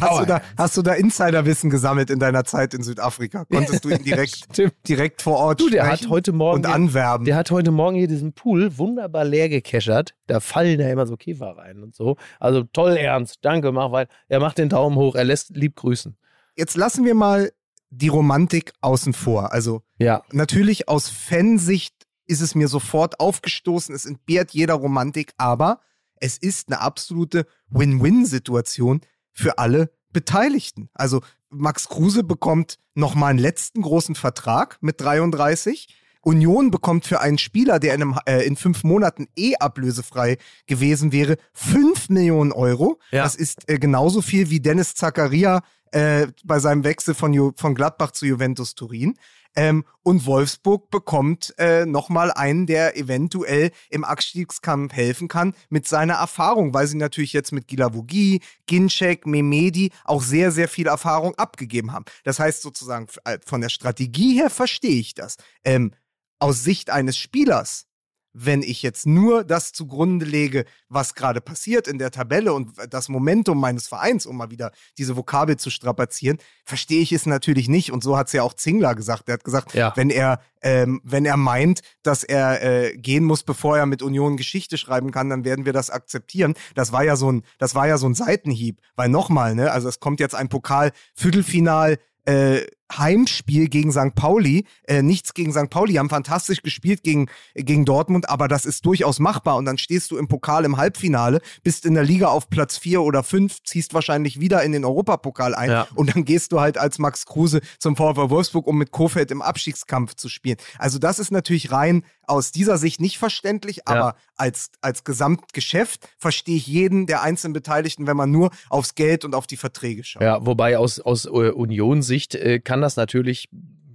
Hast, du da, hast du da Insiderwissen gesammelt in deiner Zeit in Südafrika? Konntest du ihn [laughs] direkt, direkt vor Ort du, der hat heute Morgen und anwerben? Der hat heute Morgen hier diesen Pool wunderbar leer gekeschert. Da fallen ja immer so Käfer rein und so. Also toll ernst. Danke, mach weil er macht den Daumen hoch, er lässt lieb grüßen. Jetzt lassen wir mal die Romantik außen vor. Also ja. natürlich aus Fansicht ist es mir sofort aufgestoßen, es entbehrt jeder Romantik, aber es ist eine absolute Win-Win-Situation für alle Beteiligten. Also Max Kruse bekommt nochmal einen letzten großen Vertrag mit 33. Union bekommt für einen Spieler, der in, einem, äh, in fünf Monaten eh ablösefrei gewesen wäre, 5 Millionen Euro. Ja. Das ist äh, genauso viel wie Dennis Zakaria äh, bei seinem Wechsel von, Ju von Gladbach zu Juventus Turin. Ähm, und Wolfsburg bekommt äh, nochmal einen, der eventuell im Abstiegskampf helfen kann mit seiner Erfahrung, weil sie natürlich jetzt mit Gilavogi, Ginczek, Memedi auch sehr, sehr viel Erfahrung abgegeben haben. Das heißt sozusagen, äh, von der Strategie her verstehe ich das. Ähm, aus Sicht eines Spielers wenn ich jetzt nur das zugrunde lege, was gerade passiert in der Tabelle und das Momentum meines Vereins, um mal wieder diese Vokabel zu strapazieren, verstehe ich es natürlich nicht. Und so hat es ja auch Zingler gesagt. Er hat gesagt, ja. wenn er ähm, wenn er meint, dass er äh, gehen muss, bevor er mit Union Geschichte schreiben kann, dann werden wir das akzeptieren. Das war ja so ein, das war ja so ein Seitenhieb. Weil nochmal, ne, also es kommt jetzt ein Pokal-Viertelfinal äh, Heimspiel gegen St. Pauli. Äh, nichts gegen St. Pauli, haben fantastisch gespielt gegen, gegen Dortmund, aber das ist durchaus machbar. Und dann stehst du im Pokal im Halbfinale, bist in der Liga auf Platz 4 oder 5, ziehst wahrscheinlich wieder in den Europapokal ein Ja. und dann gehst du halt als Max Kruse zum VfL Wolfsburg, um mit Kofeld im Abstiegskampf zu spielen. Also das ist natürlich rein aus dieser Sicht nicht verständlich, aber als, als Gesamtgeschäft verstehe ich jeden der einzelnen Beteiligten, wenn man nur aufs Geld und auf die Verträge schaut. Ja, wobei aus, aus äh, Unionssicht äh, kann das natürlich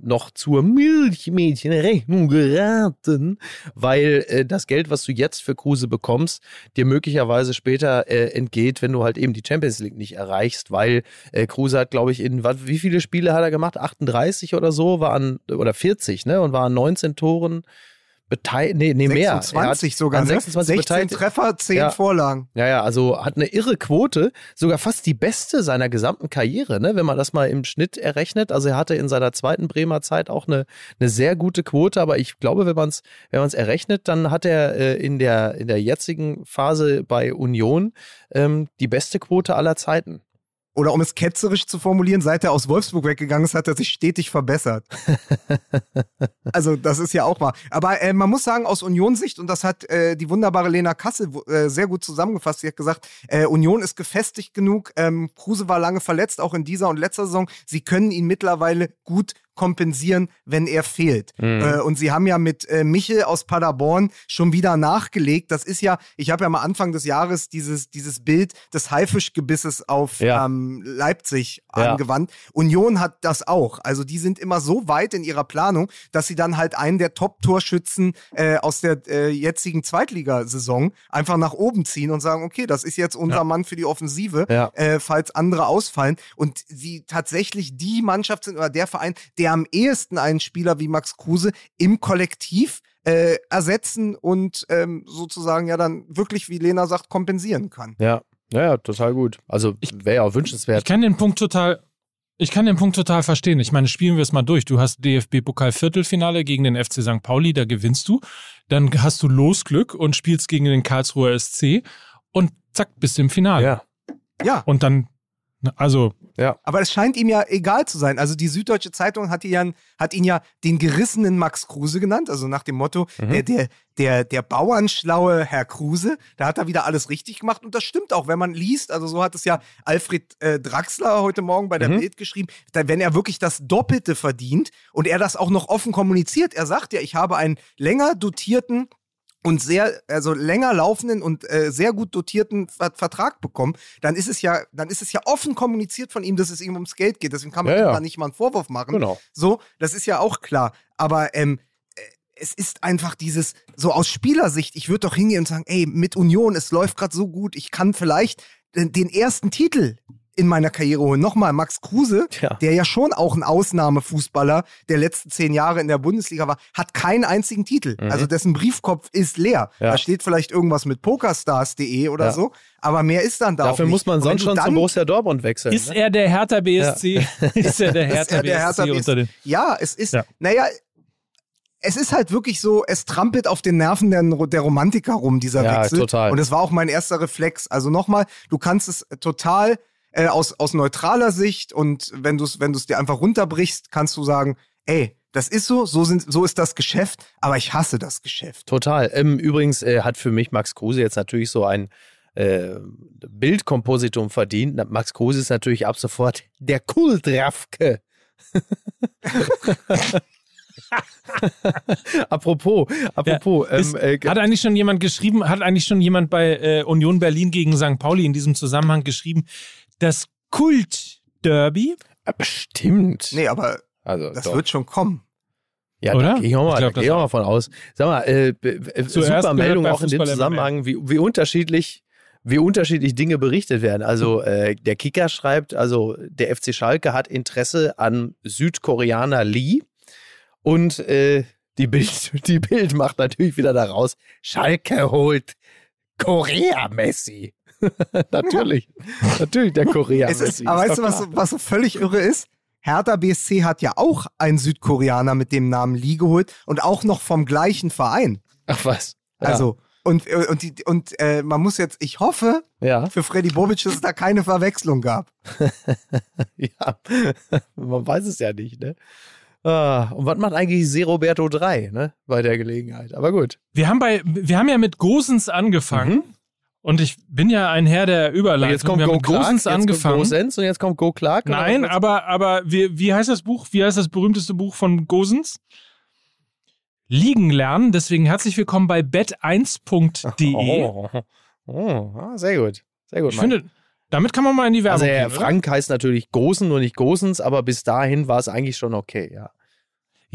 noch zur Milchmädchenrechnung geraten, weil äh, das Geld, was du jetzt für Kruse bekommst, dir möglicherweise später äh, entgeht, wenn du halt eben die Champions League nicht erreichst, weil äh, Kruse hat, glaube ich, in wat, wie viele Spiele hat er gemacht? 38 oder so, war an, oder 40, ne? Und war an 19 Toren beteiligt, nee, nee, mehr. Er hat 26 sogar, an ne? 26 16 beteiligt. Treffer, 10 Ja. Vorlagen. Ja, ja, also hat eine irre Quote, sogar fast die beste seiner gesamten Karriere, ne? wenn man das mal im Schnitt errechnet. Also er hatte in seiner zweiten Bremer Zeit auch eine, eine sehr gute Quote, aber ich glaube, wenn man es wenn man's errechnet, dann hat er äh, in, der, in der jetzigen Phase bei Union ähm, die beste Quote aller Zeiten. Oder um es ketzerisch zu formulieren, seit er aus Wolfsburg weggegangen ist, hat er sich stetig verbessert. [laughs] also das ist ja auch mal. Aber äh, man muss sagen, aus Union-Sicht, und das hat äh, die wunderbare Lena Kassel äh, sehr gut zusammengefasst, sie hat gesagt, äh, Union ist gefestigt genug, ähm, Kruse war lange verletzt, auch in dieser und letzter Saison. Sie können ihn mittlerweile gut kompensieren, wenn er fehlt. Äh, und sie haben ja mit äh, Michel aus Paderborn schon wieder nachgelegt. Das ist ja, ich habe ja mal Anfang des Jahres dieses, dieses Bild des Haifischgebisses auf Ja. ähm, Leipzig Ja. angewandt. Union hat das auch. Also die sind immer so weit in ihrer Planung, dass sie dann halt einen der Top-Torschützen äh, aus der äh, jetzigen Zweitligasaison einfach nach oben ziehen und sagen, okay, das ist jetzt unser Ja. Mann für die Offensive, äh, falls andere ausfallen. Und sie tatsächlich die Mannschaft sind oder der Verein, der am ehesten einen Spieler wie Max Kruse im Kollektiv äh, ersetzen und ähm, sozusagen ja dann wirklich, wie Lena sagt, kompensieren kann. Ja, ja, ja total gut. Also wäre ja auch Ich wünschenswert. kann den Punkt total. Ich kann den Punkt total verstehen. Ich meine, spielen wir es mal durch. Du hast DFB-Pokal-Viertelfinale gegen den FC St. Pauli, da gewinnst du. Dann hast du Losglück und spielst gegen den Karlsruher SC und zack, bist du im Finale. Ja, Ja, Und dann, na, also, Aber es scheint ihm ja egal zu sein. Also die Süddeutsche Zeitung hat ihn ja, hat ihn ja den gerissenen Max Kruse genannt, also nach dem Motto, Mhm. der, der, der, der bauernschlaue Herr Kruse, da hat er wieder alles richtig gemacht und das stimmt auch, wenn man liest, also so hat es ja Alfred äh, Draxler heute Morgen bei der Mhm. Bild geschrieben, da, wenn er wirklich das Doppelte verdient und er das auch noch offen kommuniziert, er sagt ja, ich habe einen länger dotierten und sehr, also länger laufenden und äh, sehr gut dotierten Ver Vertrag bekommen, dann ist es ja, dann ist es ja offen kommuniziert von ihm, dass es ihm ums Geld geht. Deswegen kann man Ja, ja. da nicht mal einen Vorwurf machen. genau. So, das ist ja auch klar. Aber ähm, äh, es ist einfach dieses, so aus Spielersicht, ich würde doch hingehen und sagen, ey, mit Union, es läuft gerade so gut, ich kann vielleicht den ersten Titel in meiner Karriere holen. Nochmal, Max Kruse, Tja. der ja schon auch ein Ausnahmefußballer der letzten zehn Jahre in der Bundesliga war, hat keinen einzigen Titel. Mhm. Also dessen Briefkopf ist leer. Ja. Da steht vielleicht irgendwas mit pokerstars.de oder Ja. so, aber mehr ist dann da Dafür auch nicht. muss man sonst schon dann- zu Borussia Dortmund wechseln. ist ne? er der Hertha BSC? [laughs] ist er der [laughs] Ist Hertha er der Hertha BSC unter den. Ja, es ist, Ja. naja, es ist halt wirklich so, es trampelt auf den Nerven der, der Romantiker rum, dieser Ja, Wechsel. total. Und es war auch mein erster Reflex. Also nochmal, du kannst es total äh, aus, aus neutraler Sicht und wenn du es wenn du's dir einfach runterbrichst, kannst du sagen, ey, das ist so, so, sind, so ist das Geschäft, aber ich hasse das Geschäft. Total. Ähm, übrigens äh, hat für mich Max Kruse jetzt natürlich so ein äh, Bildkompositum verdient. Max Kruse ist natürlich ab sofort der Kultrafke. [laughs] apropos, apropos, Ist, ähm, äh, hat eigentlich schon jemand geschrieben, hat eigentlich schon jemand bei äh, Union Berlin gegen St. Pauli in diesem Zusammenhang geschrieben, das Kult-Derby, bestimmt. Nee, aber also, das doch. wird schon kommen. Ja, Oder? da gehe ich auch mal, Ich glaub, da gehe ich das auch mal von aus. Sag mal, äh, äh, super Meldung auch in dem Zusammenhang, wie, wie unterschiedlich wie unterschiedlich Dinge berichtet werden. Also äh, der Kicker schreibt, also der FC Schalke hat Interesse an Südkoreaner Lee und äh, die Bild, [laughs] die Bild macht natürlich wieder daraus, Schalke holt Korea Messi. [laughs] natürlich, natürlich der Korea Es ist, aber weißt du, was, was so völlig irre ist? Hertha BSC hat ja auch einen Südkoreaner mit dem Namen Lee geholt und auch noch vom gleichen Verein. Ach was. Ja. Also, Und, und, die, und äh, man muss jetzt, ich hoffe, Ja. für Freddy Bobic, dass es da keine Verwechslung gab. [laughs] ja. Man weiß es ja nicht, ne? Ah, und was macht eigentlich Seroberto 3, ne? Bei der Gelegenheit. Aber gut. Wir haben, bei, wir haben ja mit Gosens angefangen. Und ich bin ja ein Herr der Überleitung. jetzt kommt wir Go Clark, Gosens jetzt kommt angefangen. Go Sense und jetzt kommt Go Clark. oder Nein, aber, aber wie, wie heißt das Buch? Wie heißt das berühmteste Buch von Gosens? Liegen lernen. Deswegen herzlich willkommen bei bet1.de. [laughs] Oh, oh, ah, sehr gut. Sehr gut. ich Mike. finde, damit kann man mal in die Werbung also, gehen. oder? Frank heißt natürlich Gosen und nicht Gosens, aber bis dahin war es eigentlich schon okay, ja.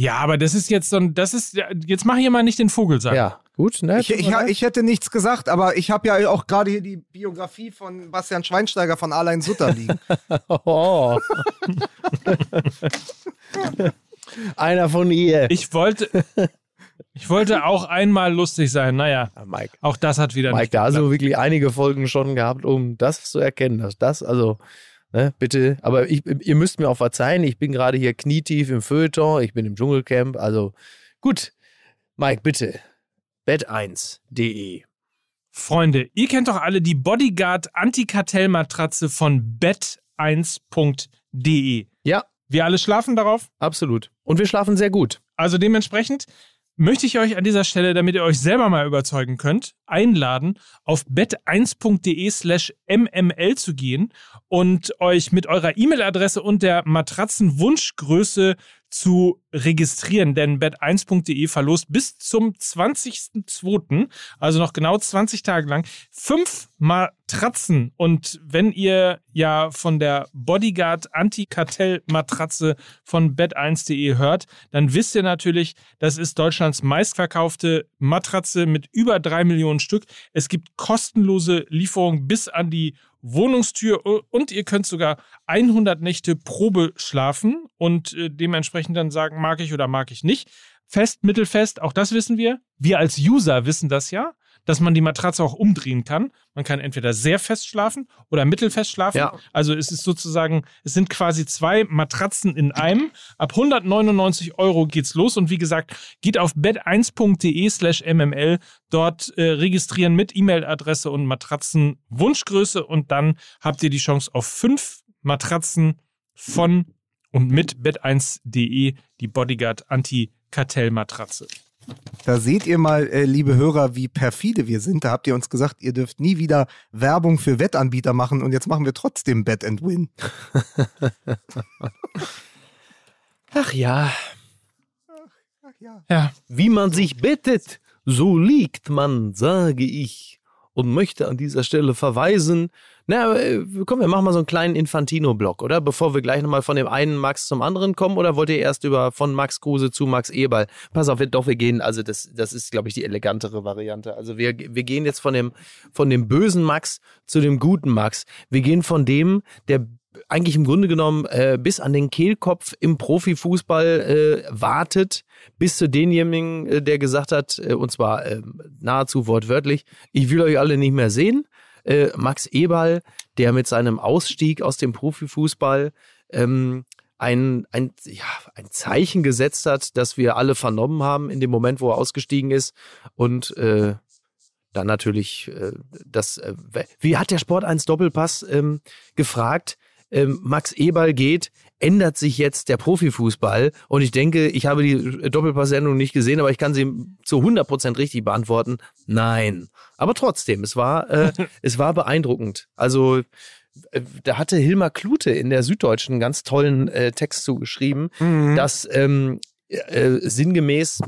Ja, aber das ist jetzt so ein, das ist, jetzt mach hier mal nicht den Vogelsack. Ja, gut, ne? Ich, ich, ich hätte nichts gesagt, aber ich habe ja auch gerade hier die Biografie von Bastian Schweinsteiger von Alain Sutter liegen. [laughs] Oh. Einer von ihr. Ich wollte, ich wollte auch einmal lustig sein. Naja, Ja, Mike. auch das hat wieder Mike, nicht da hast du wirklich einige Folgen schon gehabt, um das zu erkennen, dass das, also, ne, bitte, aber ich, ihr müsst mir auch verzeihen, ich bin gerade hier knietief im Feuilleton, ich bin im Dschungelcamp, also gut. Mike, bitte, bet1.de. Freunde, ihr kennt doch alle die Bodyguard Antikartellmatratze von bet1.de. Ja, Wir alle schlafen darauf. absolut. Und wir schlafen sehr gut. Also dementsprechend möchte ich euch an dieser Stelle, damit ihr euch selber mal überzeugen könnt, einladen, auf bet1.de slash mml zu gehen und euch mit eurer E-Mail-Adresse und der Matratzenwunschgröße zu registrieren, denn bet1.de verlost bis zum 20.02., also noch genau 20 Tage lang, fünf Matratzen. Und wenn ihr ja von der Bodyguard Anti-Kartell-Matratze von bet1.de hört, dann wisst ihr natürlich, das ist Deutschlands meistverkaufte Matratze mit über drei Millionen Stück. Es gibt kostenlose Lieferungen bis an die Wohnungstür und ihr könnt sogar 100 Nächte Probe schlafen und äh, dementsprechend dann sagen, mag ich oder mag ich nicht. Fest, mittelfest, auch das wissen wir. Wir als User wissen das ja, dass man die Matratze auch umdrehen kann. Man kann entweder sehr fest schlafen oder mittelfest schlafen. Ja. Also es ist sozusagen, es sind quasi zwei Matratzen in einem. Ab 199 Euro geht's los und wie gesagt, geht auf bed1.de slash mml, dort äh, registrieren mit E-Mail-Adresse und Matratzenwunschgröße und dann habt ihr die Chance auf fünf Matratzen von und mit bed1.de, die Bodyguard Anti-Kartell-Matratze. Da seht ihr mal, äh, liebe Hörer, wie perfide wir sind. Da habt ihr uns gesagt, ihr dürft nie wieder Werbung für Wettanbieter machen und jetzt machen wir trotzdem Bet and Win. [laughs] Ach ja, Ach ja. Ja, wie man sich bettet, so liegt man, sage ich. Und möchte an dieser Stelle verweisen. Na, äh, komm, wir machen mal so einen kleinen Infantino-Block, oder? Bevor wir gleich nochmal von dem einen Max zum anderen kommen, oder wollt ihr erst über von Max Kruse zu Max Eberl? Pass auf, wir, doch, wir gehen, also das, das ist, glaube ich, die elegantere Variante. Also wir, wir gehen jetzt von dem, von dem bösen Max zu dem guten Max. Wir gehen von dem, der eigentlich im Grunde genommen äh, bis an den Kehlkopf im Profifußball äh, wartet, bis zu denjenigen, äh, der gesagt hat, äh, und zwar äh, nahezu wortwörtlich, ich will euch alle nicht mehr sehen. Äh, Max Eberl, der mit seinem Ausstieg aus dem Profifußball ähm, ein, ein, ja, ein Zeichen gesetzt hat, das wir alle vernommen haben in dem Moment, wo er ausgestiegen ist. Und äh, dann natürlich äh, das, äh, wie hat der Sport 1 Doppelpass ähm, gefragt, ähm, Max Eberl geht, ändert sich jetzt der Profifußball? Und ich denke, ich habe die Doppelpass-Sendung nicht gesehen, aber ich kann sie zu 100% richtig beantworten. Nein. Aber trotzdem, es war, äh, [laughs] es war beeindruckend. Also, äh, da hatte Hilmar Klute in der Süddeutschen einen ganz tollen äh, Text zugeschrieben, dass ähm, äh, sinngemäß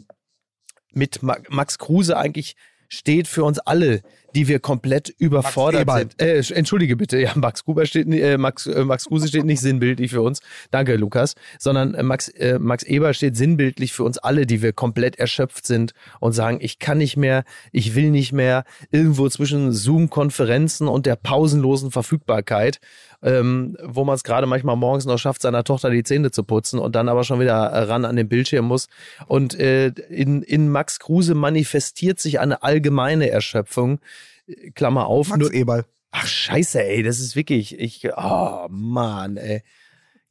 mit Ma Max Kruse eigentlich steht für uns alle, die wir komplett überfordert sind. Äh, entschuldige bitte, ja, Max Gruber steht, äh, Max, äh, Max Kruse steht nicht sinnbildlich für uns. Danke, Lukas. Sondern äh, Max, äh, Max Eber steht sinnbildlich für uns alle, die wir komplett erschöpft sind und sagen, ich kann nicht mehr, ich will nicht mehr, irgendwo zwischen Zoom-Konferenzen und der pausenlosen Verfügbarkeit, ähm, wo man es gerade manchmal morgens noch schafft, seiner Tochter die Zähne zu putzen und dann aber schon wieder äh, ran an den Bildschirm muss. Und äh, in, in Max Kruse manifestiert sich eine allgemeine Erschöpfung. Klammer auf. Max nur, Eberl. ach scheiße, ey, das ist wirklich, ich, oh Mann, ey.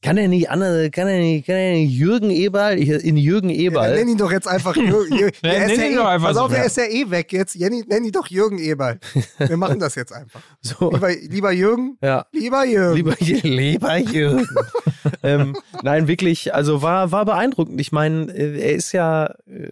Kann er nicht andere, kann er nicht, kann er nicht Jürgen Eberl? Ich, in Jürgen Eberl. Ja, nenn ihn doch jetzt einfach Jürgen. Jürgen. [laughs] Ja, nenn ja ihn eh, doch einfach pass so. auf, der Ja. ist ja eh weg jetzt. Jenny, nenn ihn doch Jürgen Eberl. Wir machen das jetzt einfach. [laughs] So. Lieber, lieber Jürgen, Ja. lieber Jürgen. Lieber, lieber Jürgen. [laughs] ähm, nein, wirklich, also war, war beeindruckend. Ich meine, äh, er ist ja, äh,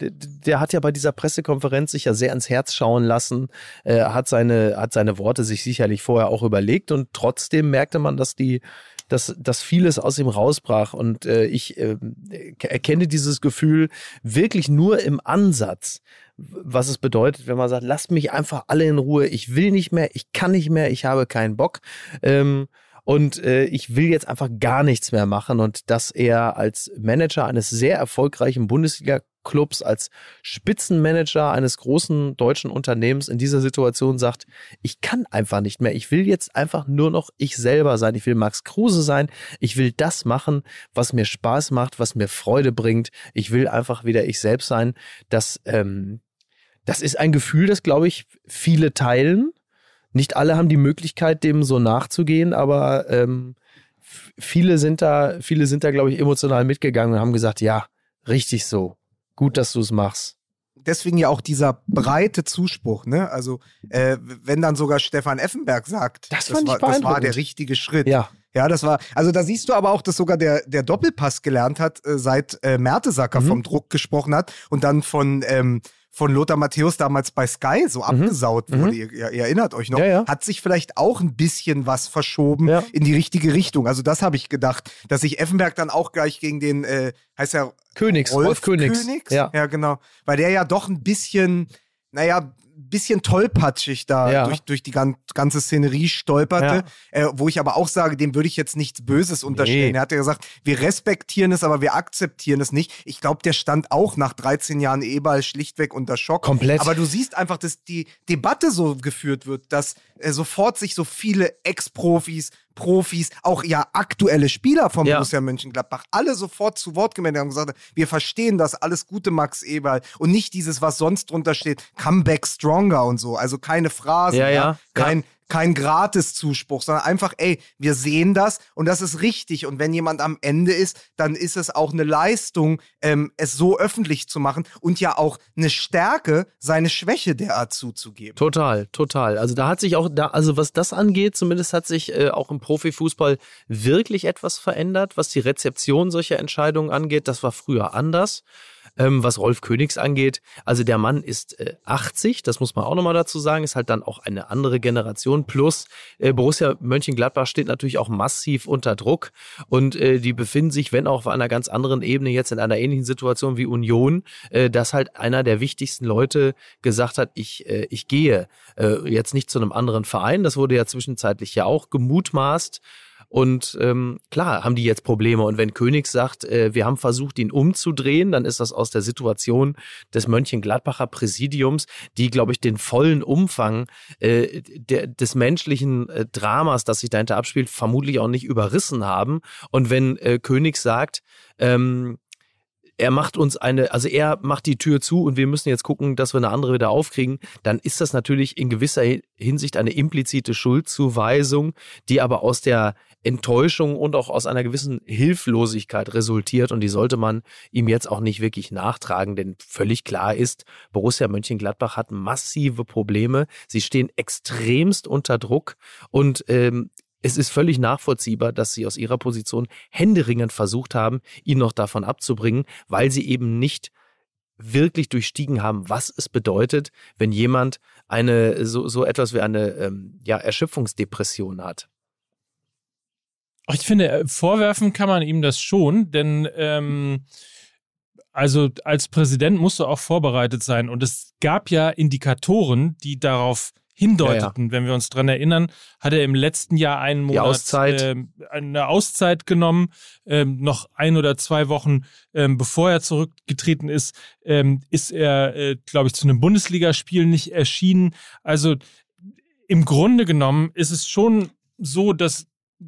der, hat ja bei dieser Pressekonferenz sich ja sehr ans Herz schauen lassen, äh, hat seine, hat seine Worte sich sicherlich vorher auch überlegt und trotzdem merkte man, dass die, dass, dass vieles aus ihm rausbrach. Und äh, ich äh, erkenne dieses Gefühl wirklich nur im Ansatz, was es bedeutet, wenn man sagt, lasst mich einfach alle in Ruhe, ich will nicht mehr, ich kann nicht mehr, ich habe keinen Bock. Ähm, und äh, ich will jetzt einfach gar nichts mehr machen. Und dass er als Manager eines sehr erfolgreichen Bundesliga-Clubs, als Spitzenmanager eines großen deutschen Unternehmens in dieser Situation sagt, ich kann einfach nicht mehr. Ich will jetzt einfach nur noch ich selber sein. Ich will Max Kruse sein. Ich will das machen, was mir Spaß macht, was mir Freude bringt. Ich will einfach wieder ich selbst sein. Das, ähm, das ist ein Gefühl, das, glaube ich, viele teilen. Nicht alle haben die Möglichkeit, dem so nachzugehen, aber ähm, viele sind da, viele sind da, glaube ich, emotional mitgegangen und haben gesagt, ja, richtig so. Gut, dass du es machst. Deswegen ja auch dieser breite Zuspruch, ne? Also, äh, wenn dann sogar Stefan Effenberg sagt, Das ich war, das war der richtige Schritt. Ja, Ja, das war, also da siehst du aber auch, dass sogar der, der Doppelpass gelernt hat, äh, seit äh, Mertesacker Mhm. vom Druck gesprochen hat und dann von, ähm, von Lothar Matthäus damals bei Sky so abgesaut Mhm. wurde. Ihr, ihr erinnert euch noch. Ja, ja. Hat sich vielleicht auch ein bisschen was verschoben Ja. in die richtige Richtung. Also das habe ich gedacht, dass sich Effenberg dann auch gleich gegen den, äh, heißt er Königs, Rolf, Rolf, Königs. Ja. Ja. genau. Weil der ja doch ein bisschen, naja, bisschen tollpatschig da Ja. durch, durch die gan ganze Szenerie stolperte. Äh, wo ich aber auch sage, dem würde ich jetzt nichts Böses unterstellen. Nee. Er hat ja gesagt, wir respektieren es, aber wir akzeptieren es nicht. Ich glaube, der stand auch nach 13 Jahren E-Ball schlichtweg unter Schock. Komplett. Aber du siehst einfach, dass die Debatte so geführt wird, dass äh, sofort sich so viele Ex-Profis, Profis, auch ja aktuelle Spieler vom Ja. Borussia Mönchengladbach, alle sofort zu Wort gemeldet haben und gesagt, wir verstehen das, alles Gute, Max Eberl. Und nicht dieses, was sonst drunter steht, Comeback Stronger und so. Also keine Phrasen, Ja, ja, kein, kein Gratis-Zuspruch, sondern einfach, ey, wir sehen das und das ist richtig. Und wenn jemand am Ende ist, dann ist es auch eine Leistung, ähm, es so öffentlich zu machen und ja auch eine Stärke, seine Schwäche derart zuzugeben. Total, total. Also da hat sich auch, da, also was das angeht, zumindest hat sich äh, auch im Profifußball wirklich etwas verändert, was die Rezeption solcher Entscheidungen angeht. Das war früher anders. Ähm, was Rolf Königs angeht, also der Mann ist äh, 80, das muss man auch nochmal dazu sagen, ist halt dann auch eine andere Generation. Plus äh, Borussia Mönchengladbach steht natürlich auch massiv unter Druck und äh, die befinden sich, wenn auch auf einer ganz anderen Ebene, jetzt in einer ähnlichen Situation wie Union, äh, dass halt einer der wichtigsten Leute gesagt hat, ich, äh, ich gehe äh, jetzt nicht zu einem anderen Verein. Das wurde ja zwischenzeitlich ja auch gemutmaßt. Und ähm, klar haben die jetzt Probleme. Und wenn Königs sagt, äh, wir haben versucht, ihn umzudrehen, dann ist das aus der Situation des Mönchengladbacher Präsidiums, die, glaube ich, den vollen Umfang äh, der, des menschlichen äh, Dramas, das sich dahinter abspielt, vermutlich auch nicht überrissen haben. Und wenn äh, Königs sagt, ähm, er macht uns eine, also er macht die Tür zu und wir müssen jetzt gucken, dass wir eine andere wieder aufkriegen, dann ist das natürlich in gewisser Hinsicht eine implizite Schuldzuweisung, die aber aus der Enttäuschung und auch aus einer gewissen Hilflosigkeit resultiert und die sollte man ihm jetzt auch nicht wirklich nachtragen, denn völlig klar ist, Borussia Mönchengladbach hat massive Probleme, sie stehen extremst unter Druck und ähm, es ist völlig nachvollziehbar, dass sie aus ihrer Position händeringend versucht haben, ihn noch davon abzubringen, weil sie eben nicht wirklich durchstiegen haben, was es bedeutet, wenn jemand eine so, so etwas wie eine ähm, ja, Erschöpfungsdepression hat. Ich finde, äh, vorwerfen kann man ihm das schon, denn ähm, also als Präsident musst du auch vorbereitet sein. Und es gab ja Indikatoren, die darauf hindeuteten. Wenn wir uns dran erinnern, hat er im letzten Jahr einen Monat Auszeit. ähm, eine Auszeit genommen, ähm, noch ein oder zwei Wochen ähm, bevor er zurückgetreten ist, ähm, ist er, äh, glaube ich, zu einem Bundesligaspiel nicht erschienen. Also im Grunde genommen ist es schon so, dass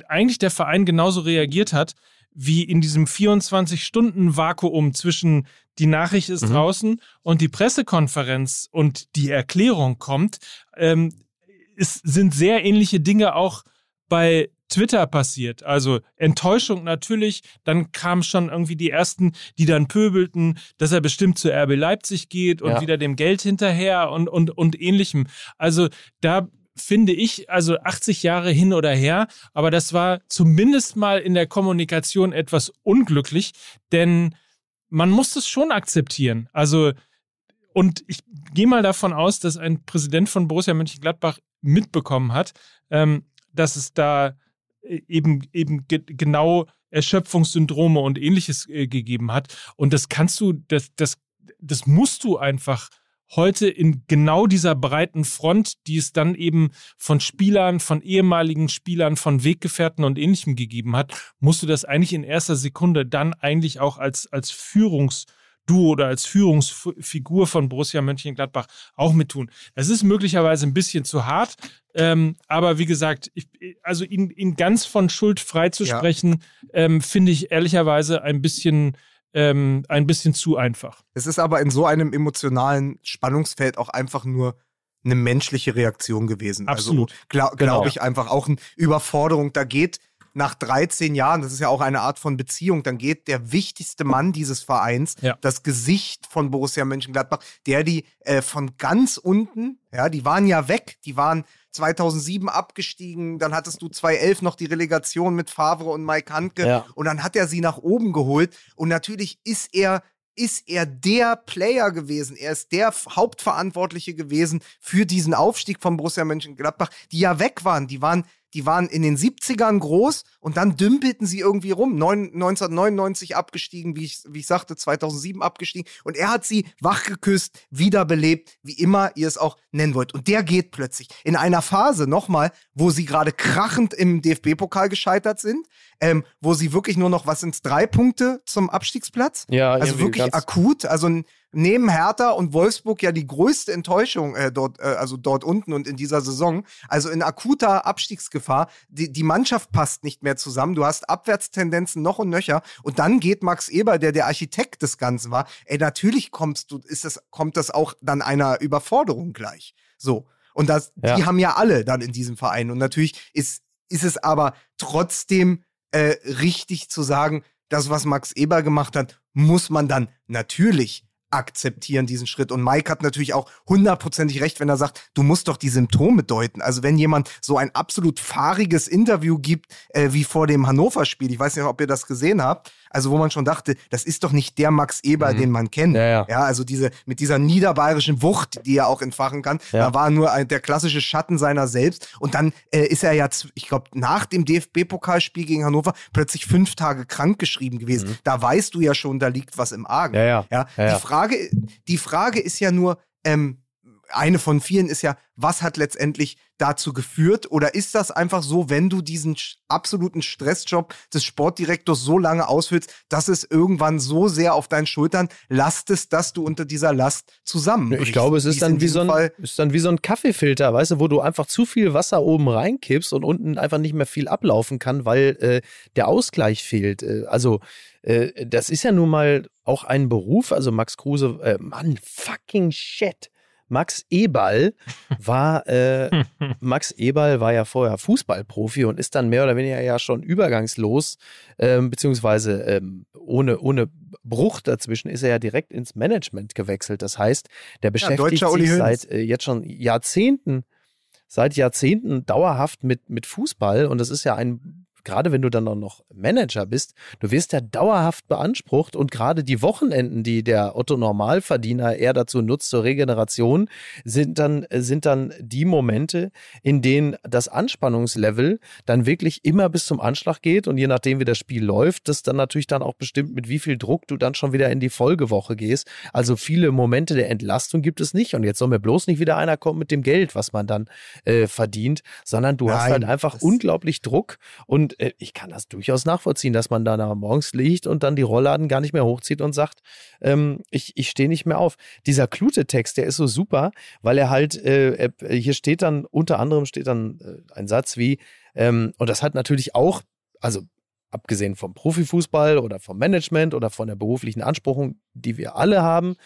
eigentlich der Verein genauso reagiert hat, wie in diesem 24-Stunden-Vakuum zwischen die Nachricht ist Mhm. draußen und die Pressekonferenz und die Erklärung kommt, ähm, es sind sehr ähnliche Dinge auch bei Twitter passiert. Also Enttäuschung natürlich, dann kamen schon irgendwie die ersten, die dann pöbelten, dass er bestimmt zu RB Leipzig geht und ja. wieder dem Geld hinterher und, und, und ähnlichem. Also da finde ich, also 80 Jahre hin oder her, aber das war zumindest mal in der Kommunikation etwas unglücklich, denn man muss es schon akzeptieren. Also, und ich gehe mal davon aus, dass ein Präsident von Borussia Mönchengladbach mitbekommen hat, ähm, dass es da äh, eben, eben ge genau Erschöpfungssyndrome und ähnliches äh, gegeben hat. Und das kannst du, das, das, das musst du einfach heute in genau dieser breiten Front, die es dann eben von Spielern, von ehemaligen Spielern, von Weggefährten und ähnlichem gegeben hat, musst du das eigentlich in erster Sekunde dann eigentlich auch als, als Führungsduo oder als Führungsfigur von Borussia Mönchengladbach auch mit tun. Das ist möglicherweise ein bisschen zu hart, ähm, aber wie gesagt, ich, also ihn, ihn ganz von Schuld freizusprechen, ja. ähm, finde ich ehrlicherweise ein bisschen ähm, ein bisschen zu einfach. Es ist aber in so einem emotionalen Spannungsfeld auch einfach nur eine menschliche Reaktion gewesen. Also Absolut. Also glaube glaub genau. ich einfach auch eine Überforderung. Da geht nach 13 Jahren, das ist ja auch eine Art von Beziehung, dann geht der wichtigste Mann dieses Vereins, ja. das Gesicht von Borussia Mönchengladbach, der die äh, von ganz unten, ja, die waren ja weg, die waren 2007 abgestiegen, dann hattest du 2011 noch die Relegation mit Favre und Mike Handke ja. und dann hat er sie nach oben geholt und natürlich ist er ist er der Player gewesen. Er ist der Hauptverantwortliche gewesen für diesen Aufstieg von Borussia Mönchengladbach, die ja weg waren. Die waren die waren in den 70ern groß und dann dümpelten sie irgendwie rum. 1999 abgestiegen, wie ich, wie ich sagte, 2007 abgestiegen. Und er hat sie wachgeküsst, wiederbelebt, wie immer ihr es auch nennen wollt. Und der geht plötzlich in einer Phase nochmal, wo sie gerade krachend im DFB-Pokal gescheitert sind, ähm, wo sie wirklich nur noch, was sind drei Punkte zum Abstiegsplatz? Ja, also wirklich akut. Also ein neben Hertha und Wolfsburg ja die größte Enttäuschung äh, dort, äh, also dort unten und in dieser Saison. Also in akuter Abstiegsgefahr. Die, die Mannschaft passt nicht mehr zusammen. Du hast Abwärtstendenzen noch und nöcher. Und dann geht Max Eber, der der Architekt des Ganzen war. Ey, natürlich kommst du, ist das, kommt das auch dann einer Überforderung gleich. So. Und das, ja. die haben ja alle dann in diesem Verein. Und natürlich ist, ist es aber trotzdem äh, richtig zu sagen, das, was Max Eber gemacht hat, muss man dann natürlich akzeptieren diesen Schritt. Und Mike hat natürlich auch hundertprozentig recht, wenn er sagt, du musst doch die Symptome deuten. Also wenn jemand so ein absolut fahriges Interview gibt, äh, wie vor dem Hannover-Spiel, ich weiß nicht, ob ihr das gesehen habt, also wo man schon dachte, das ist doch nicht der Max Eber, mhm. den man kennt. Ja, ja. ja, also diese, mit dieser niederbayerischen Wucht, die er auch entfachen kann, ja. da war nur ein, der klassische Schatten seiner selbst. Und dann äh, ist er ja, ich glaube, nach dem DFB-Pokalspiel gegen Hannover plötzlich fünf Tage krank geschrieben gewesen. Mhm. Da weißt du ja schon, da liegt was im Argen. Ja, ja. ja? Die, Frage, die Frage ist ja nur, ähm, eine von vielen ist ja, was hat letztendlich dazu geführt? Oder ist das einfach so, wenn du diesen absoluten Stressjob des Sportdirektors so lange ausfüllst, dass es irgendwann so sehr auf deinen Schultern lastest, dass du unter dieser Last zusammenbrichst? Ich glaube, es ist dann, wie so ein, ist dann wie so ein Kaffeefilter, weißt du, wo du einfach zu viel Wasser oben reinkippst und unten einfach nicht mehr viel ablaufen kann, weil äh, der Ausgleich fehlt. Äh, also äh, das ist ja nun mal auch ein Beruf, also Max Kruse, äh, Mann, fucking shit. Max Eberl war äh, [laughs] Max Eberl war ja vorher Fußballprofi und ist dann mehr oder weniger ja schon übergangslos, ähm, beziehungsweise ähm, ohne, ohne Bruch dazwischen ist er ja direkt ins Management gewechselt. Das heißt, der beschäftigt ja, sich seit äh, jetzt schon Jahrzehnten, seit Jahrzehnten dauerhaft mit, mit Fußball und das ist ja ein gerade wenn du dann auch noch Manager bist, du wirst ja dauerhaft beansprucht und gerade die Wochenenden, die der Otto Normalverdiener eher dazu nutzt zur Regeneration, sind dann, sind dann die Momente, in denen das Anspannungslevel dann wirklich immer bis zum Anschlag geht und je nachdem, wie das Spiel läuft, das dann natürlich dann auch bestimmt, mit wie viel Druck du dann schon wieder in die Folgewoche gehst. Also viele Momente der Entlastung gibt es nicht und jetzt soll mir bloß nicht wieder einer kommen mit dem Geld, was man dann äh, verdient, sondern du Nein, hast halt einfach unglaublich Druck und äh, ich kann das durchaus nachvollziehen, dass man da morgens liegt und dann die Rollladen gar nicht mehr hochzieht und sagt, ähm, ich, ich stehe nicht mehr auf. Dieser Klute-Text, der ist so super, weil er halt, äh, hier steht dann, unter anderem steht dann äh, ein Satz wie, ähm, und das hat natürlich auch, also abgesehen vom Profifußball oder vom Management oder von der beruflichen Anspruchung, die wir alle haben,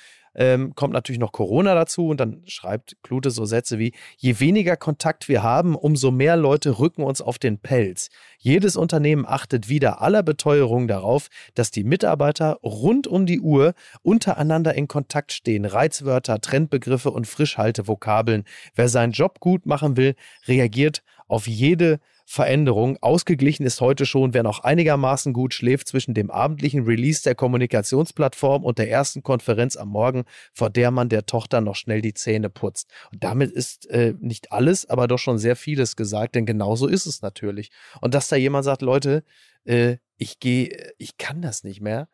ähm, kommt natürlich noch Corona dazu und dann schreibt Klute so Sätze wie, je weniger Kontakt wir haben, umso mehr Leute rücken uns auf den Pelz. Jedes Unternehmen achtet wieder aller Beteuerung darauf, dass die Mitarbeiter rund um die Uhr untereinander in Kontakt stehen. Reizwörter, Trendbegriffe und Frischhaltevokabeln. Wer seinen Job gut machen will, reagiert auf jede Veränderung. Ausgeglichen ist heute schon, wer noch einigermaßen gut schläft, zwischen dem abendlichen Release der Kommunikationsplattform und der ersten Konferenz am Morgen, vor der man der Tochter noch schnell die Zähne putzt. Und damit ist äh, nicht alles, aber doch schon sehr vieles gesagt, denn genauso ist es natürlich. Und dass da jemand sagt, Leute, äh, ich gehe, ich kann das nicht mehr.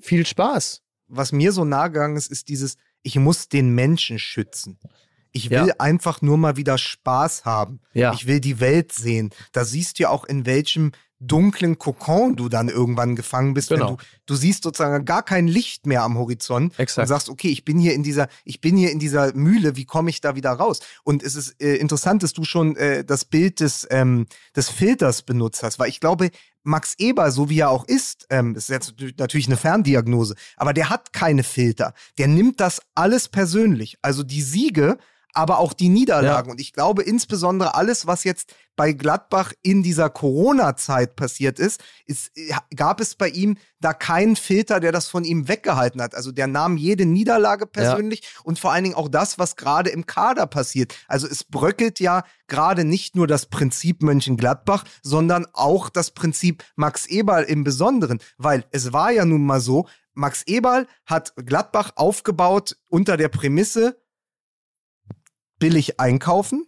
Viel Spaß. Was mir so nahe gegangen ist, ist dieses, ich muss den Menschen schützen. Ich will ja. einfach nur mal wieder Spaß haben. Ja. Ich will die Welt sehen. Da siehst du ja auch, in welchem dunklen Kokon du dann irgendwann gefangen bist, genau. wenn du, du siehst sozusagen gar kein Licht mehr am Horizont Exakt. und sagst, okay, ich bin hier in dieser, ich bin hier in dieser Mühle, wie komme ich da wieder raus? Und es ist äh, interessant, dass du schon äh, das Bild des, ähm, des Filters benutzt hast, weil ich glaube, Max Eber, so wie er auch ist, ähm, ist jetzt natürlich eine Ferndiagnose, aber der hat keine Filter. Der nimmt das alles persönlich. Also die Siege aber auch die Niederlagen. Ja. Und ich glaube insbesondere alles, was jetzt bei Gladbach in dieser Corona-Zeit passiert ist, ist, gab es bei ihm da keinen Filter, der das von ihm weggehalten hat. Also der nahm jede Niederlage persönlich ja. und vor allen Dingen auch das, was gerade im Kader passiert. Also es bröckelt ja gerade nicht nur das Prinzip Mönchengladbach, sondern auch das Prinzip Max Eberl im Besonderen, weil es war ja nun mal so, Max Eberl hat Gladbach aufgebaut unter der Prämisse, billig einkaufen,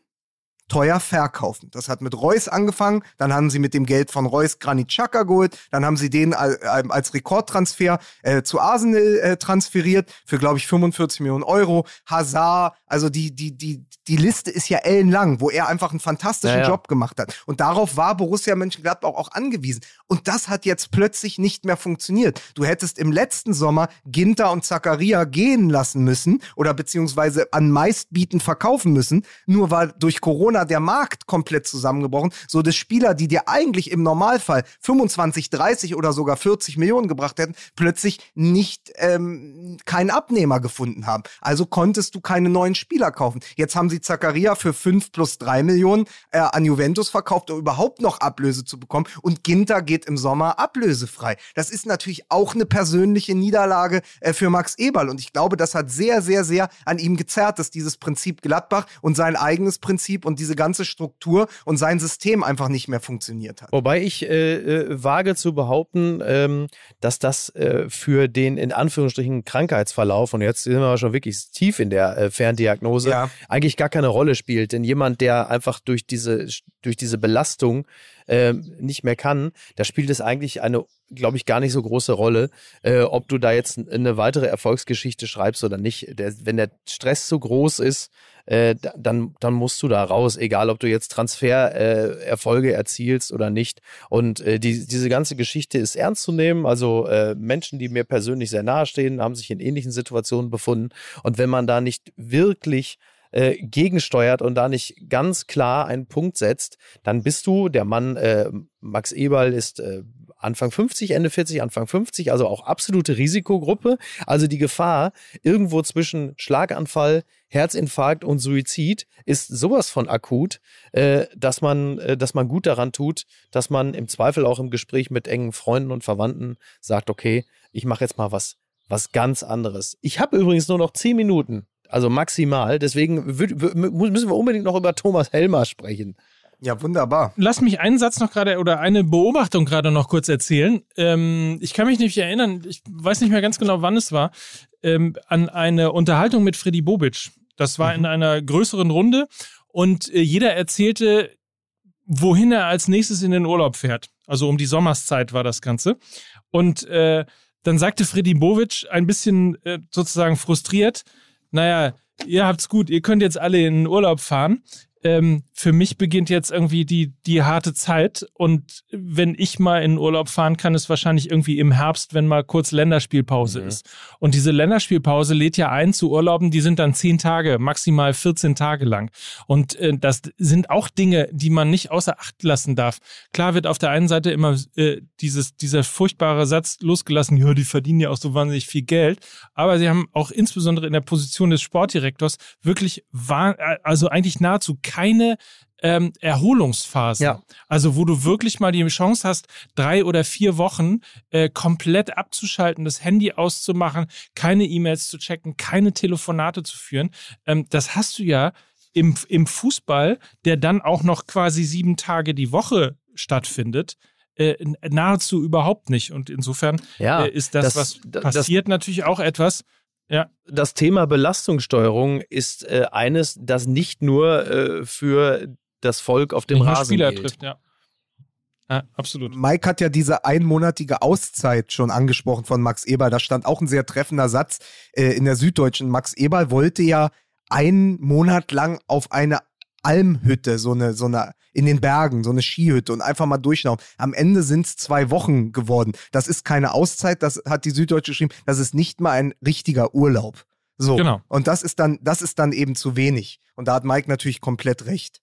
teuer verkaufen. Das hat mit Reus angefangen, dann haben sie mit dem Geld von Reus Granit Xhaka geholt, dann haben sie den als Rekordtransfer äh, zu Arsenal äh, transferiert für, glaube ich, 45 Millionen Euro. Hazard, also die, die, die, die Liste ist ja ellenlang, wo er einfach einen fantastischen ja, ja. Job gemacht hat. Und darauf war Borussia Mönchengladbach auch angewiesen. Und das hat jetzt plötzlich nicht mehr funktioniert. Du hättest im letzten Sommer Ginter und Zakaria gehen lassen müssen oder beziehungsweise an meistbieten verkaufen müssen, nur weil durch Corona der Markt komplett zusammengebrochen, so dass Spieler, die dir eigentlich im Normalfall 25, 30 oder sogar 40 Millionen gebracht hätten, plötzlich nicht ähm, keinen Abnehmer gefunden haben. Also konntest du keine neuen Spieler kaufen. Jetzt haben sie Zakaria für 5 plus 3 Millionen äh, an Juventus verkauft, um überhaupt noch Ablöse zu bekommen. Und Ginter geht im Sommer ablösefrei. Das ist natürlich auch eine persönliche Niederlage äh, für Max Eberl. Und ich glaube, das hat sehr, sehr, sehr an ihm gezerrt, dass dieses Prinzip Gladbach und sein eigenes Prinzip und diese ganze Struktur und sein System einfach nicht mehr funktioniert hat. Wobei ich äh, äh, wage zu behaupten, ähm, dass das äh, für den in Anführungsstrichen Krankheitsverlauf, und jetzt sind wir schon wirklich tief in der äh, Ferndiagnose, ja. eigentlich gar keine Rolle spielt. Denn jemand, der einfach durch diese, durch diese Belastung äh, nicht mehr kann, da spielt es eigentlich eine, glaube ich, gar nicht so große Rolle, äh, ob du da jetzt eine weitere Erfolgsgeschichte schreibst oder nicht. Der, wenn der Stress zu groß ist, äh, dann, dann musst du da raus, egal ob du jetzt Transfererfolge äh, erzielst oder nicht. Und äh, die, diese ganze Geschichte ist ernst zu nehmen. Also äh, Menschen, die mir persönlich sehr nahestehen, haben sich in ähnlichen Situationen befunden. Und wenn man da nicht wirklich äh, gegensteuert und da nicht ganz klar einen Punkt setzt, dann bist du, der Mann äh, Max Eberl ist äh, Anfang 50, Ende 40, Anfang 50, also auch absolute Risikogruppe. Also die Gefahr irgendwo zwischen Schlaganfall, Herzinfarkt und Suizid ist sowas von akut, äh, dass man, äh, dass man gut daran tut, dass man im Zweifel auch im Gespräch mit engen Freunden und Verwandten sagt, okay, ich mache jetzt mal was, was ganz anderes. Ich habe übrigens nur noch zehn Minuten, also maximal. Deswegen müssen wir unbedingt noch über Thomas Helmer sprechen. Ja, wunderbar. Lass mich einen Satz noch gerade oder eine Beobachtung gerade noch kurz erzählen. Ähm, ich kann mich nicht erinnern, ich weiß nicht mehr ganz genau, wann es war, ähm, an eine Unterhaltung mit Freddy Bobic. Das war mhm. in einer größeren Runde und äh, jeder erzählte, wohin er als nächstes in den Urlaub fährt. Also um die Sommerszeit war das Ganze. Und äh, dann sagte Freddy Bobic ein bisschen äh, sozusagen frustriert, naja, ihr habt's gut, ihr könnt jetzt alle in den Urlaub fahren ähm, für mich beginnt jetzt irgendwie die, die harte Zeit und wenn ich mal in Urlaub fahren kann, ist wahrscheinlich irgendwie im Herbst, wenn mal kurz Länderspielpause mhm. ist. Und diese Länderspielpause lädt ja ein zu Urlauben, die sind dann zehn Tage, maximal 14 Tage lang. Und äh, das sind auch Dinge, die man nicht außer Acht lassen darf. Klar wird auf der einen Seite immer äh, dieses, dieser furchtbare Satz losgelassen, ja, die verdienen ja auch so wahnsinnig viel Geld, aber sie haben auch insbesondere in der Position des Sportdirektors wirklich, also eigentlich nahezu keine ähm, Erholungsphase. Ja. Also wo du wirklich mal die Chance hast, drei oder vier Wochen äh, komplett abzuschalten, das Handy auszumachen, keine E-Mails zu checken, keine Telefonate zu führen. Ähm, das hast du ja im, im Fußball, der dann auch noch quasi sieben Tage die Woche stattfindet. Äh, nahezu überhaupt nicht. Und insofern ja, äh, ist das, das was passiert, das, natürlich auch etwas, ja. Das Thema Belastungssteuerung ist äh, eines, das nicht nur äh, für das Volk auf dem nicht Rasen Spieler gilt. trifft, ja. Ja, absolut. Mike hat ja diese einmonatige Auszeit schon angesprochen von Max Eberl. Da stand auch ein sehr treffender Satz äh, in der Süddeutschen. Max Eberl wollte ja einen Monat lang auf eine Almhütte, so eine, so eine in den Bergen, so eine Skihütte und einfach mal durchlaufen. Am Ende sind es zwei Wochen geworden. Das ist keine Auszeit, das hat die Süddeutsche geschrieben, das ist nicht mal ein richtiger Urlaub. So. Genau. Und das ist dann, das ist dann eben zu wenig. Und da hat Mike natürlich komplett recht.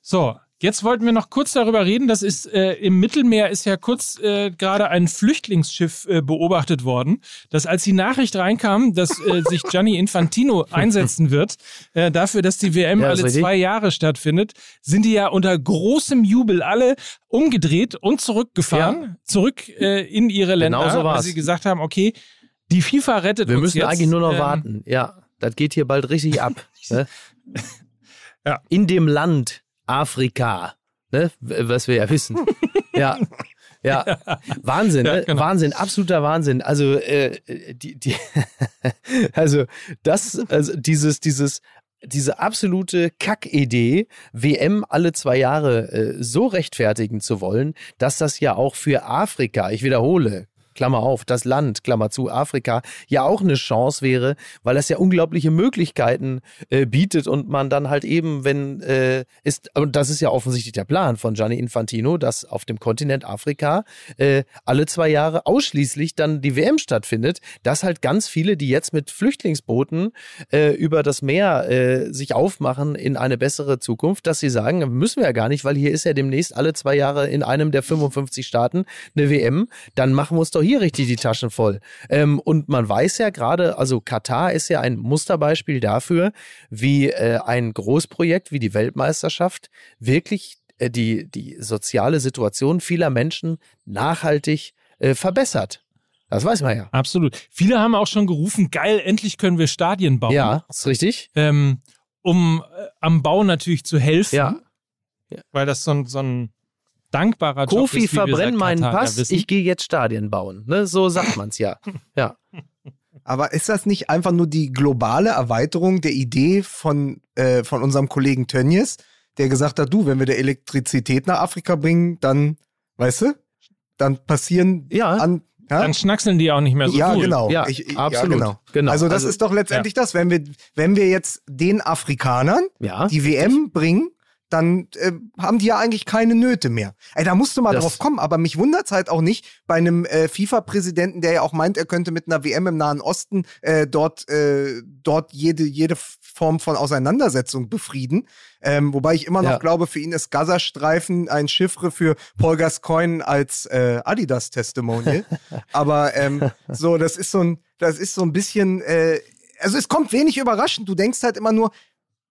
So, Jetzt wollten wir noch kurz darüber reden. Das ist äh, im Mittelmeer ist ja kurz äh, gerade ein Flüchtlingsschiff äh, beobachtet worden, dass als die Nachricht reinkam, dass äh, sich Gianni Infantino [laughs] einsetzen wird äh, dafür, dass die WM ja, alle zwei Jahre stattfindet, sind die ja unter großem Jubel alle umgedreht und zurückgefahren, ja. zurück äh, in ihre Länder, genau so weil sie gesagt haben, okay, die FIFA rettet wir uns Wir müssen eigentlich nur noch ähm, warten. Ja, das geht hier bald richtig ab. [laughs] ne? ja. In dem Land Afrika, ne? was wir ja wissen. [laughs] ja. Ja, Wahnsinn, ja, ne? genau. Wahnsinn, absoluter Wahnsinn. Also, äh, die, die [laughs] also das, also dieses, dieses, diese absolute Kackidee, WM alle zwei Jahre äh, so rechtfertigen zu wollen, dass das ja auch für Afrika, ich wiederhole, Klammer auf, das Land, Klammer zu, Afrika, ja auch eine Chance wäre, weil das ja unglaubliche Möglichkeiten äh, bietet und man dann halt eben, wenn äh, ist, und das ist ja offensichtlich der Plan von Gianni Infantino, dass auf dem Kontinent Afrika äh, alle zwei Jahre ausschließlich dann die WM stattfindet, dass halt ganz viele, die jetzt mit Flüchtlingsbooten äh, über das Meer äh, sich aufmachen in eine bessere Zukunft, dass sie sagen, müssen wir ja gar nicht, weil hier ist ja demnächst alle zwei Jahre in einem der 55 Staaten eine WM, dann machen wir uns doch hier richtig die Taschen voll. Ähm, und man weiß ja gerade, also Katar ist ja ein Musterbeispiel dafür, wie äh, ein Großprojekt wie die Weltmeisterschaft wirklich äh, die, die soziale Situation vieler Menschen nachhaltig äh, verbessert. Das weiß man ja. Absolut. Viele haben auch schon gerufen, geil, endlich können wir Stadien bauen. Ja, ist richtig. Ähm, um äh, am Bau natürlich zu helfen. Ja. Weil das so so ein dankbarer Job Kofi, ist, verbrenn meinen Pass, ich gehe jetzt Stadien bauen. Ne? So sagt man es ja. ja. Aber ist das nicht einfach nur die globale Erweiterung der Idee von, äh, von unserem Kollegen Tönnies, der gesagt hat, du, wenn wir der Elektrizität nach Afrika bringen, dann, weißt du, dann passieren ja. an, ja? Dann schnackseln die auch nicht mehr so ja, cool. Genau. Ja, ich, absolut. Ja, genau. genau. Also das also, ist doch letztendlich ja. das, wenn wir, wenn wir jetzt den Afrikanern ja, die WM richtig. bringen, dann äh, haben die ja eigentlich keine Nöte mehr. Ey, da musst du mal das drauf kommen, aber mich wundert's halt auch nicht bei einem äh, FIFA-Präsidenten, der ja auch meint, er könnte mit einer WM im Nahen Osten äh, dort, äh, dort jede, jede Form von Auseinandersetzung befrieden. Ähm, wobei ich immer noch ja. glaube, für ihn ist Gazastreifen ein Chiffre für Paul Gascoigne als äh, Adidas-Testimonial. [laughs] aber ähm, so, das ist so ein, das ist so ein bisschen, äh, also es kommt wenig überraschend. Du denkst halt immer nur,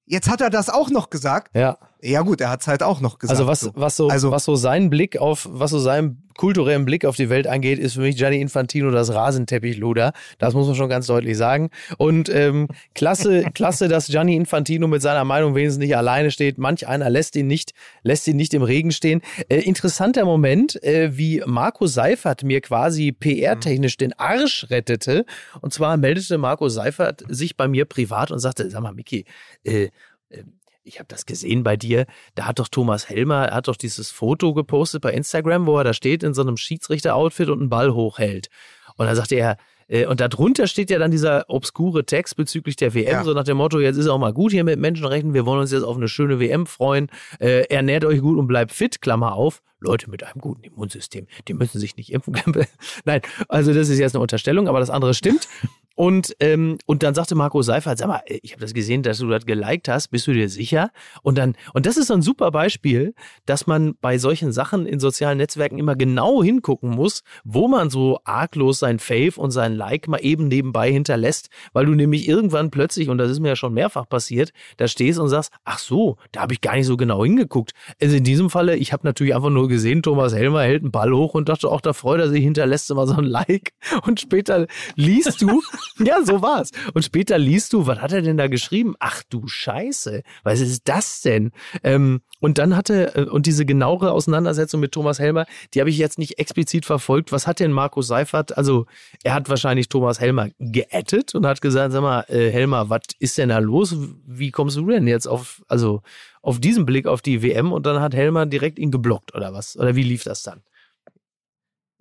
Jetzt hat er das auch noch gesagt. Ja. Ja gut, er hat es halt auch noch gesagt. Also was, was so, also, was so sein Blick auf, was so sein kulturellen Blick auf die Welt angeht, ist für mich Gianni Infantino das Rasenteppichluder. Das muss man schon ganz deutlich sagen. Und ähm, klasse, [laughs] klasse, dass Gianni Infantino mit seiner Meinung wenigstens nicht alleine steht. Manch einer lässt ihn nicht, lässt ihn nicht im Regen stehen. Äh, interessanter Moment, äh, wie Marco Seifert mir quasi PR-technisch den Arsch rettete. Und zwar meldete Marco Seifert sich bei mir privat und sagte, sag mal, Miki, äh, äh ich habe das gesehen bei dir, da hat doch Thomas Helmer, er hat doch dieses Foto gepostet bei Instagram, wo er da steht in so einem Schiedsrichter-Outfit und einen Ball hochhält. Und dann sagte er, äh, und darunter steht ja dann dieser obskure Text bezüglich der WM, Ja. so nach dem Motto, jetzt ist auch mal gut hier mit Menschenrechten, wir wollen uns jetzt auf eine schöne WM freuen, äh, ernährt euch gut und bleibt fit, Klammer auf. Leute mit einem guten Immunsystem, die müssen sich nicht impfen. [laughs] Nein, also das ist jetzt eine Unterstellung, aber das andere stimmt. Und, ähm, und dann sagte Marco Seifert, sag mal, ich habe das gesehen, dass du das geliked hast, bist du dir sicher? Und dann, und das ist so ein super Beispiel, dass man bei solchen Sachen in sozialen Netzwerken immer genau hingucken muss, wo man so arglos sein Fave und sein Like mal eben nebenbei hinterlässt, weil du nämlich irgendwann plötzlich, und das ist mir ja schon mehrfach passiert, da stehst und sagst, ach so, da habe ich gar nicht so genau hingeguckt. Also in diesem Falle, ich habe natürlich einfach nur gesehen, Thomas Helmer hält einen Ball hoch und dachte, auch da freut er sich, hinterlässt immer so ein Like. Und später liest du, [laughs] ja, so war's. Und später liest du, was hat er denn da geschrieben? Ach du Scheiße, was ist das denn? Ähm, und dann hatte, äh, und diese genauere Auseinandersetzung mit Thomas Helmer, die habe ich jetzt nicht explizit verfolgt. Was hat denn Markus Seifert? Also, er hat wahrscheinlich Thomas Helmer geaddet und hat gesagt, sag mal, äh, Helmer, was ist denn da los? Wie kommst du denn jetzt auf, also, auf diesen Blick auf die WM? Und dann hat Helmer direkt ihn geblockt oder was? Oder wie lief das dann?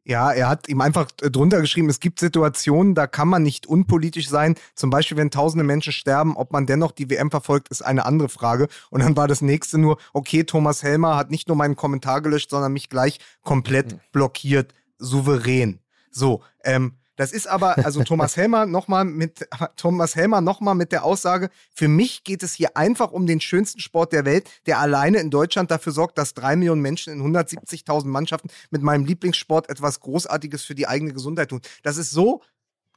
Ja, er hat ihm einfach drunter geschrieben, es gibt Situationen, da kann man nicht unpolitisch sein. Zum Beispiel, wenn tausende Menschen sterben, ob man dennoch die WM verfolgt, ist eine andere Frage. Und dann war das nächste nur, okay, Thomas Helmer hat nicht nur meinen Kommentar gelöscht, sondern mich gleich komplett blockiert, souverän. So, ähm, das ist aber, also Thomas [laughs] Helmer nochmal mit, Thomas Helmer nochmal mit der Aussage, für mich geht es hier einfach um den schönsten Sport der Welt, der alleine in Deutschland dafür sorgt, dass drei Millionen Menschen in 170.000 Mannschaften mit meinem Lieblingssport etwas Großartiges für die eigene Gesundheit tun. Das ist so,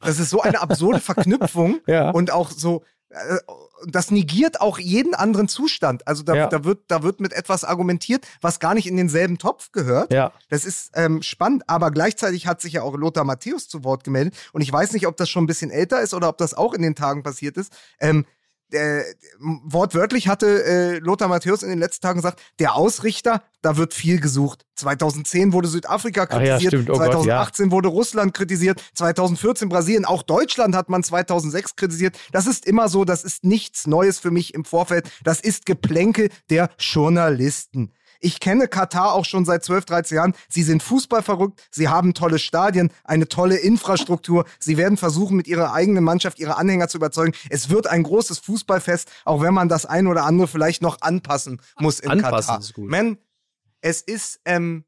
das ist so eine absurde [laughs] Verknüpfung Ja. und auch so, das negiert auch jeden anderen Zustand. Also da, Ja. da, wird, da wird mit etwas argumentiert, was gar nicht in denselben Topf gehört. Ja. Das ist ähm, spannend, aber gleichzeitig hat sich ja auch Lothar Matthäus zu Wort gemeldet und ich weiß nicht, ob das schon ein bisschen älter ist oder ob das auch in den Tagen passiert ist. Ähm, äh, wortwörtlich hatte äh, Lothar Matthäus in den letzten Tagen gesagt, der Ausrichter, da wird viel gesucht. 2010 wurde Südafrika ja, kritisiert, stimmt. Oh Gott, 2018 wurde Russland kritisiert, 2014 Brasilien, auch Deutschland hat man 2006 kritisiert. Das ist immer so, das ist nichts Neues für mich im Vorfeld. Das ist Geplänkel der Journalisten. Ich kenne Katar auch schon seit 12, 13 Jahren. Sie sind fußballverrückt, sie haben tolle Stadien, eine tolle Infrastruktur. Sie werden versuchen, mit ihrer eigenen Mannschaft ihre Anhänger zu überzeugen. Es wird ein großes Fußballfest, auch wenn man das ein oder andere vielleicht noch anpassen muss in Anpassen Katar. ist gut. Man, es ist ähm,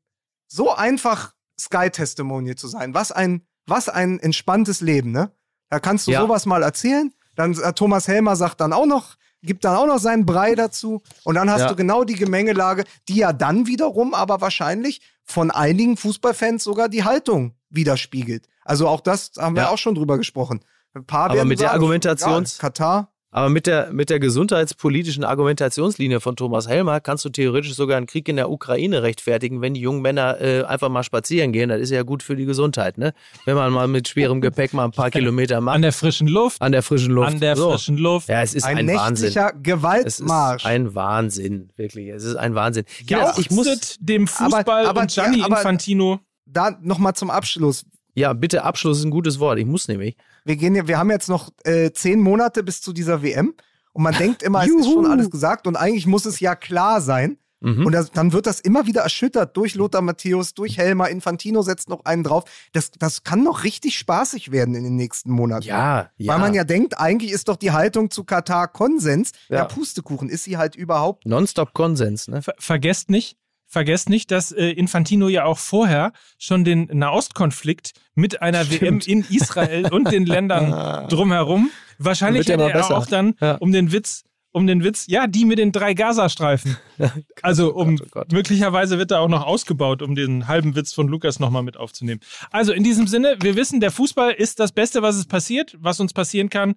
so einfach, Sky-Testimonial zu sein. Was ein, was ein entspanntes Leben, ne? Da kannst du Ja. sowas mal erzählen. Dann äh, Thomas Helmer sagt dann auch noch, gibt dann auch noch seinen Brei dazu. Und dann hast Ja. du genau die Gemengelage, die ja dann wiederum aber wahrscheinlich von einigen Fußballfans sogar die Haltung widerspiegelt. Also auch das haben wir Ja. auch schon drüber gesprochen. Ein paar Aber mit der Argumentations- Katar. Aber mit der, mit der gesundheitspolitischen Argumentationslinie von Thomas Helmer kannst du theoretisch sogar einen Krieg in der Ukraine rechtfertigen, wenn die jungen Männer äh, einfach mal spazieren gehen. Das ist ja gut für die Gesundheit, ne? Wenn man mal mit schwerem Gepäck mal ein paar [laughs] Kilometer macht. An der frischen Luft. An der frischen Luft. An der So. frischen Luft. Ja, es ist Ein, ein, Wahnsinn. nächtlicher Es ist Gewaltmarsch. ein Wahnsinn, wirklich. Es ist ein Wahnsinn. Kinder, Jauchzet ich muss, dem Fußball aber- und Gianni ja, aber- Infantino. da nochmal zum Abschluss. ja, bitte Abschluss ist ein gutes Wort. Ich muss nämlich. Wir, gehen, ja- wir haben jetzt noch äh, zehn Monate bis zu dieser WM und man denkt immer, es ist schon alles gesagt und eigentlich muss es ja klar sein. Mhm. Und das, dann wird das immer wieder erschüttert durch Lothar Matthäus, durch Helmer, Infantino setzt noch einen drauf. Das, das kann noch richtig spaßig werden in den nächsten Monaten. ja, ja. Weil man ja denkt, eigentlich ist doch die Haltung zu Katar Konsens. Ja, Ja. Pustekuchen ist sie halt überhaupt. Nonstop Konsens, ne? Ver vergesst nicht, vergesst nicht, dass äh, Infantino ja auch vorher schon den Nahostkonflikt mit einer WM in Israel und den [laughs] Ländern drumherum. Wahrscheinlich ja hätte er besser. auch dann Ja. um den Witz, um den Witz, ja, die mit den drei Gazastreifen. [laughs] Also um Gott, oh Gott. möglicherweise wird er auch noch ausgebaut, um den halben Witz von Lukas nochmal mit aufzunehmen. Also in diesem Sinne, wir wissen, der Fußball ist das Beste, was es passiert, was uns passieren kann.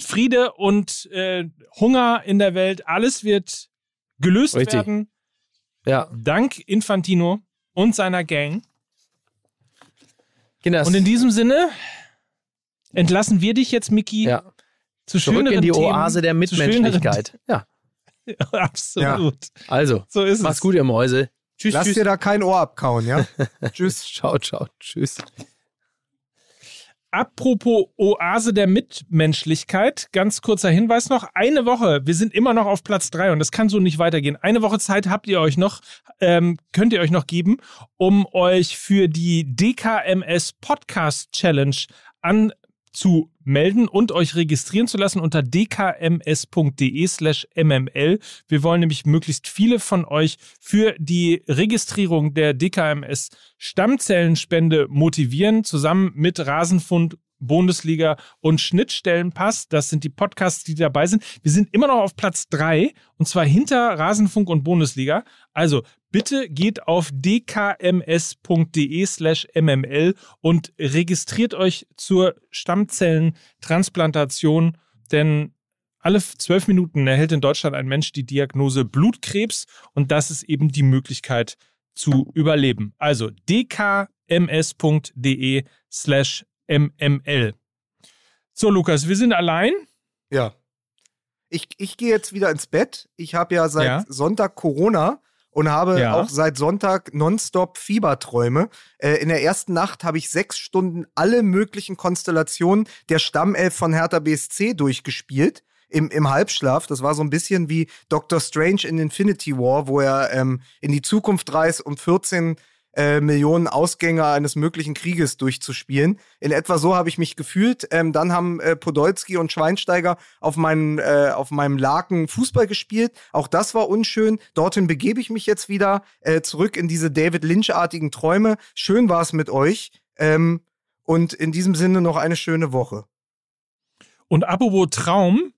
Friede und äh, Hunger in der Welt, alles wird gelöst Richtig. werden. Ja. Dank Infantino und seiner Gang. Kinder, Und in diesem Sinne entlassen wir dich jetzt, Miki, ja. zu Zurück schöneren in die Themen, Oase der Mitmenschlichkeit. [laughs] Ja. Absolut. Also, So ist mach's es. gut, ihr Mäuse. Tschüss, Lass tschüss. dir da kein Ohr abkauen, ja? [laughs] Tschüss. Ciao, ciao, tschüss. Apropos Oase der Mitmenschlichkeit, ganz kurzer Hinweis noch. Eine Woche, wir sind immer noch auf Platz drei und das kann so nicht weitergehen. Eine Woche Zeit habt ihr euch noch, ähm, könnt ihr euch noch geben, um euch für die DKMS Podcast Challenge zu melden und euch registrieren zu lassen unter dkms.de slash mml. Wir wollen nämlich möglichst viele von euch für die Registrierung der DKMS Stammzellenspende motivieren, zusammen mit Rasenfund Bundesliga und Schnittstellenpass. Das sind die Podcasts, die dabei sind. Wir sind immer noch auf Platz drei und zwar hinter Rasenfunk und Bundesliga. Also bitte geht auf dkms.de slash mml und registriert euch zur Stammzellentransplantation, denn alle zwölf Minuten erhält in Deutschland ein Mensch die Diagnose Blutkrebs und das ist eben die Möglichkeit zu überleben. Also dkms.de slash mml. So, Lukas, wir sind allein. Ja. Ich, ich gehe jetzt wieder ins Bett. Ich habe ja seit ja. Sonntag Corona und habe ja. auch seit Sonntag nonstop Fieberträume. Äh, in der ersten Nacht habe ich sechs Stunden alle möglichen Konstellationen der Stammelf von Hertha BSC durchgespielt. Im, im Halbschlaf. Das war so ein bisschen wie Doctor Strange in Infinity War, wo er ähm, in die Zukunft reist, um 14 äh, Millionen Ausgänge eines möglichen Krieges durchzuspielen. In etwa so habe ich mich gefühlt. Ähm, dann haben äh, Podolski und Schweinsteiger auf, meinen, äh, auf meinem Laken Fußball gespielt. Auch das war unschön. Dorthin begebe ich mich jetzt wieder äh, zurück in diese David Lynch-artigen Träume. Schön war es mit euch. Ähm, und in diesem Sinne noch eine schöne Woche. Und apropos Traum,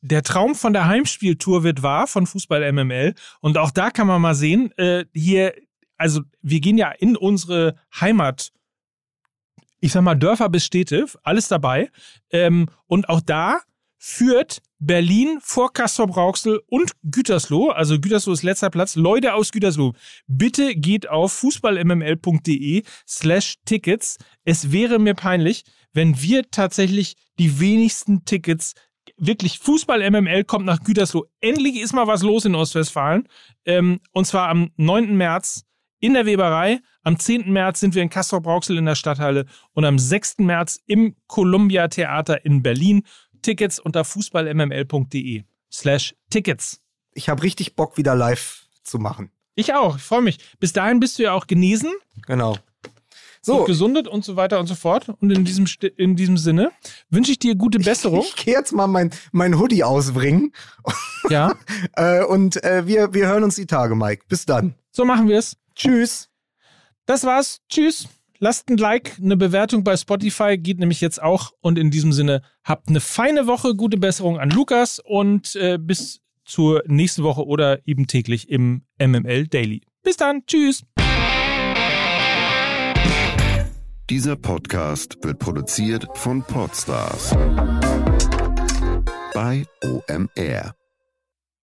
der Traum von der Heimspieltour wird wahr von Fußball MML. Und auch da kann man mal sehen, äh, hier also wir gehen ja in unsere Heimat, ich sag mal Dörfer bis Städte, alles dabei. Ähm, und auch da führt Berlin vor Castrop-Rauxel und Gütersloh, also Gütersloh ist letzter Platz. Leute aus Gütersloh, bitte geht auf fußballmml.de slash Tickets. Es wäre mir peinlich, wenn wir tatsächlich die wenigsten Tickets wirklich Fußball MML kommt nach Gütersloh. Endlich ist mal was los in Ostwestfalen. Ähm, und zwar am 9. März in der Weberei. Am 10. März sind wir in Castrop-Rauxel in der Stadthalle und am 6. März im Columbia Theater in Berlin. Tickets unter fußballmml.de slash Tickets. Ich habe richtig Bock, wieder live zu machen. Ich auch, ich freue mich. Bis dahin bist du ja auch genesen. Genau. So. Und gesundet und so weiter und so fort. Und in diesem, in diesem Sinne wünsche ich dir gute Besserung. Ich, ich gehe jetzt mal mein, mein Hoodie ausbringen. Ja. [laughs] Äh, und äh, wir, wir hören uns die Tage, Mike. Bis dann. So machen wir es. Tschüss. Das war's. Tschüss. Lasst ein Like, eine Bewertung bei Spotify geht nämlich jetzt auch. Und in diesem Sinne, habt eine feine Woche, gute Besserung an Lukas und äh, bis zur nächsten Woche oder eben täglich im MML Daily. Bis dann. Tschüss. Dieser Podcast wird produziert von Podstars bei OMR.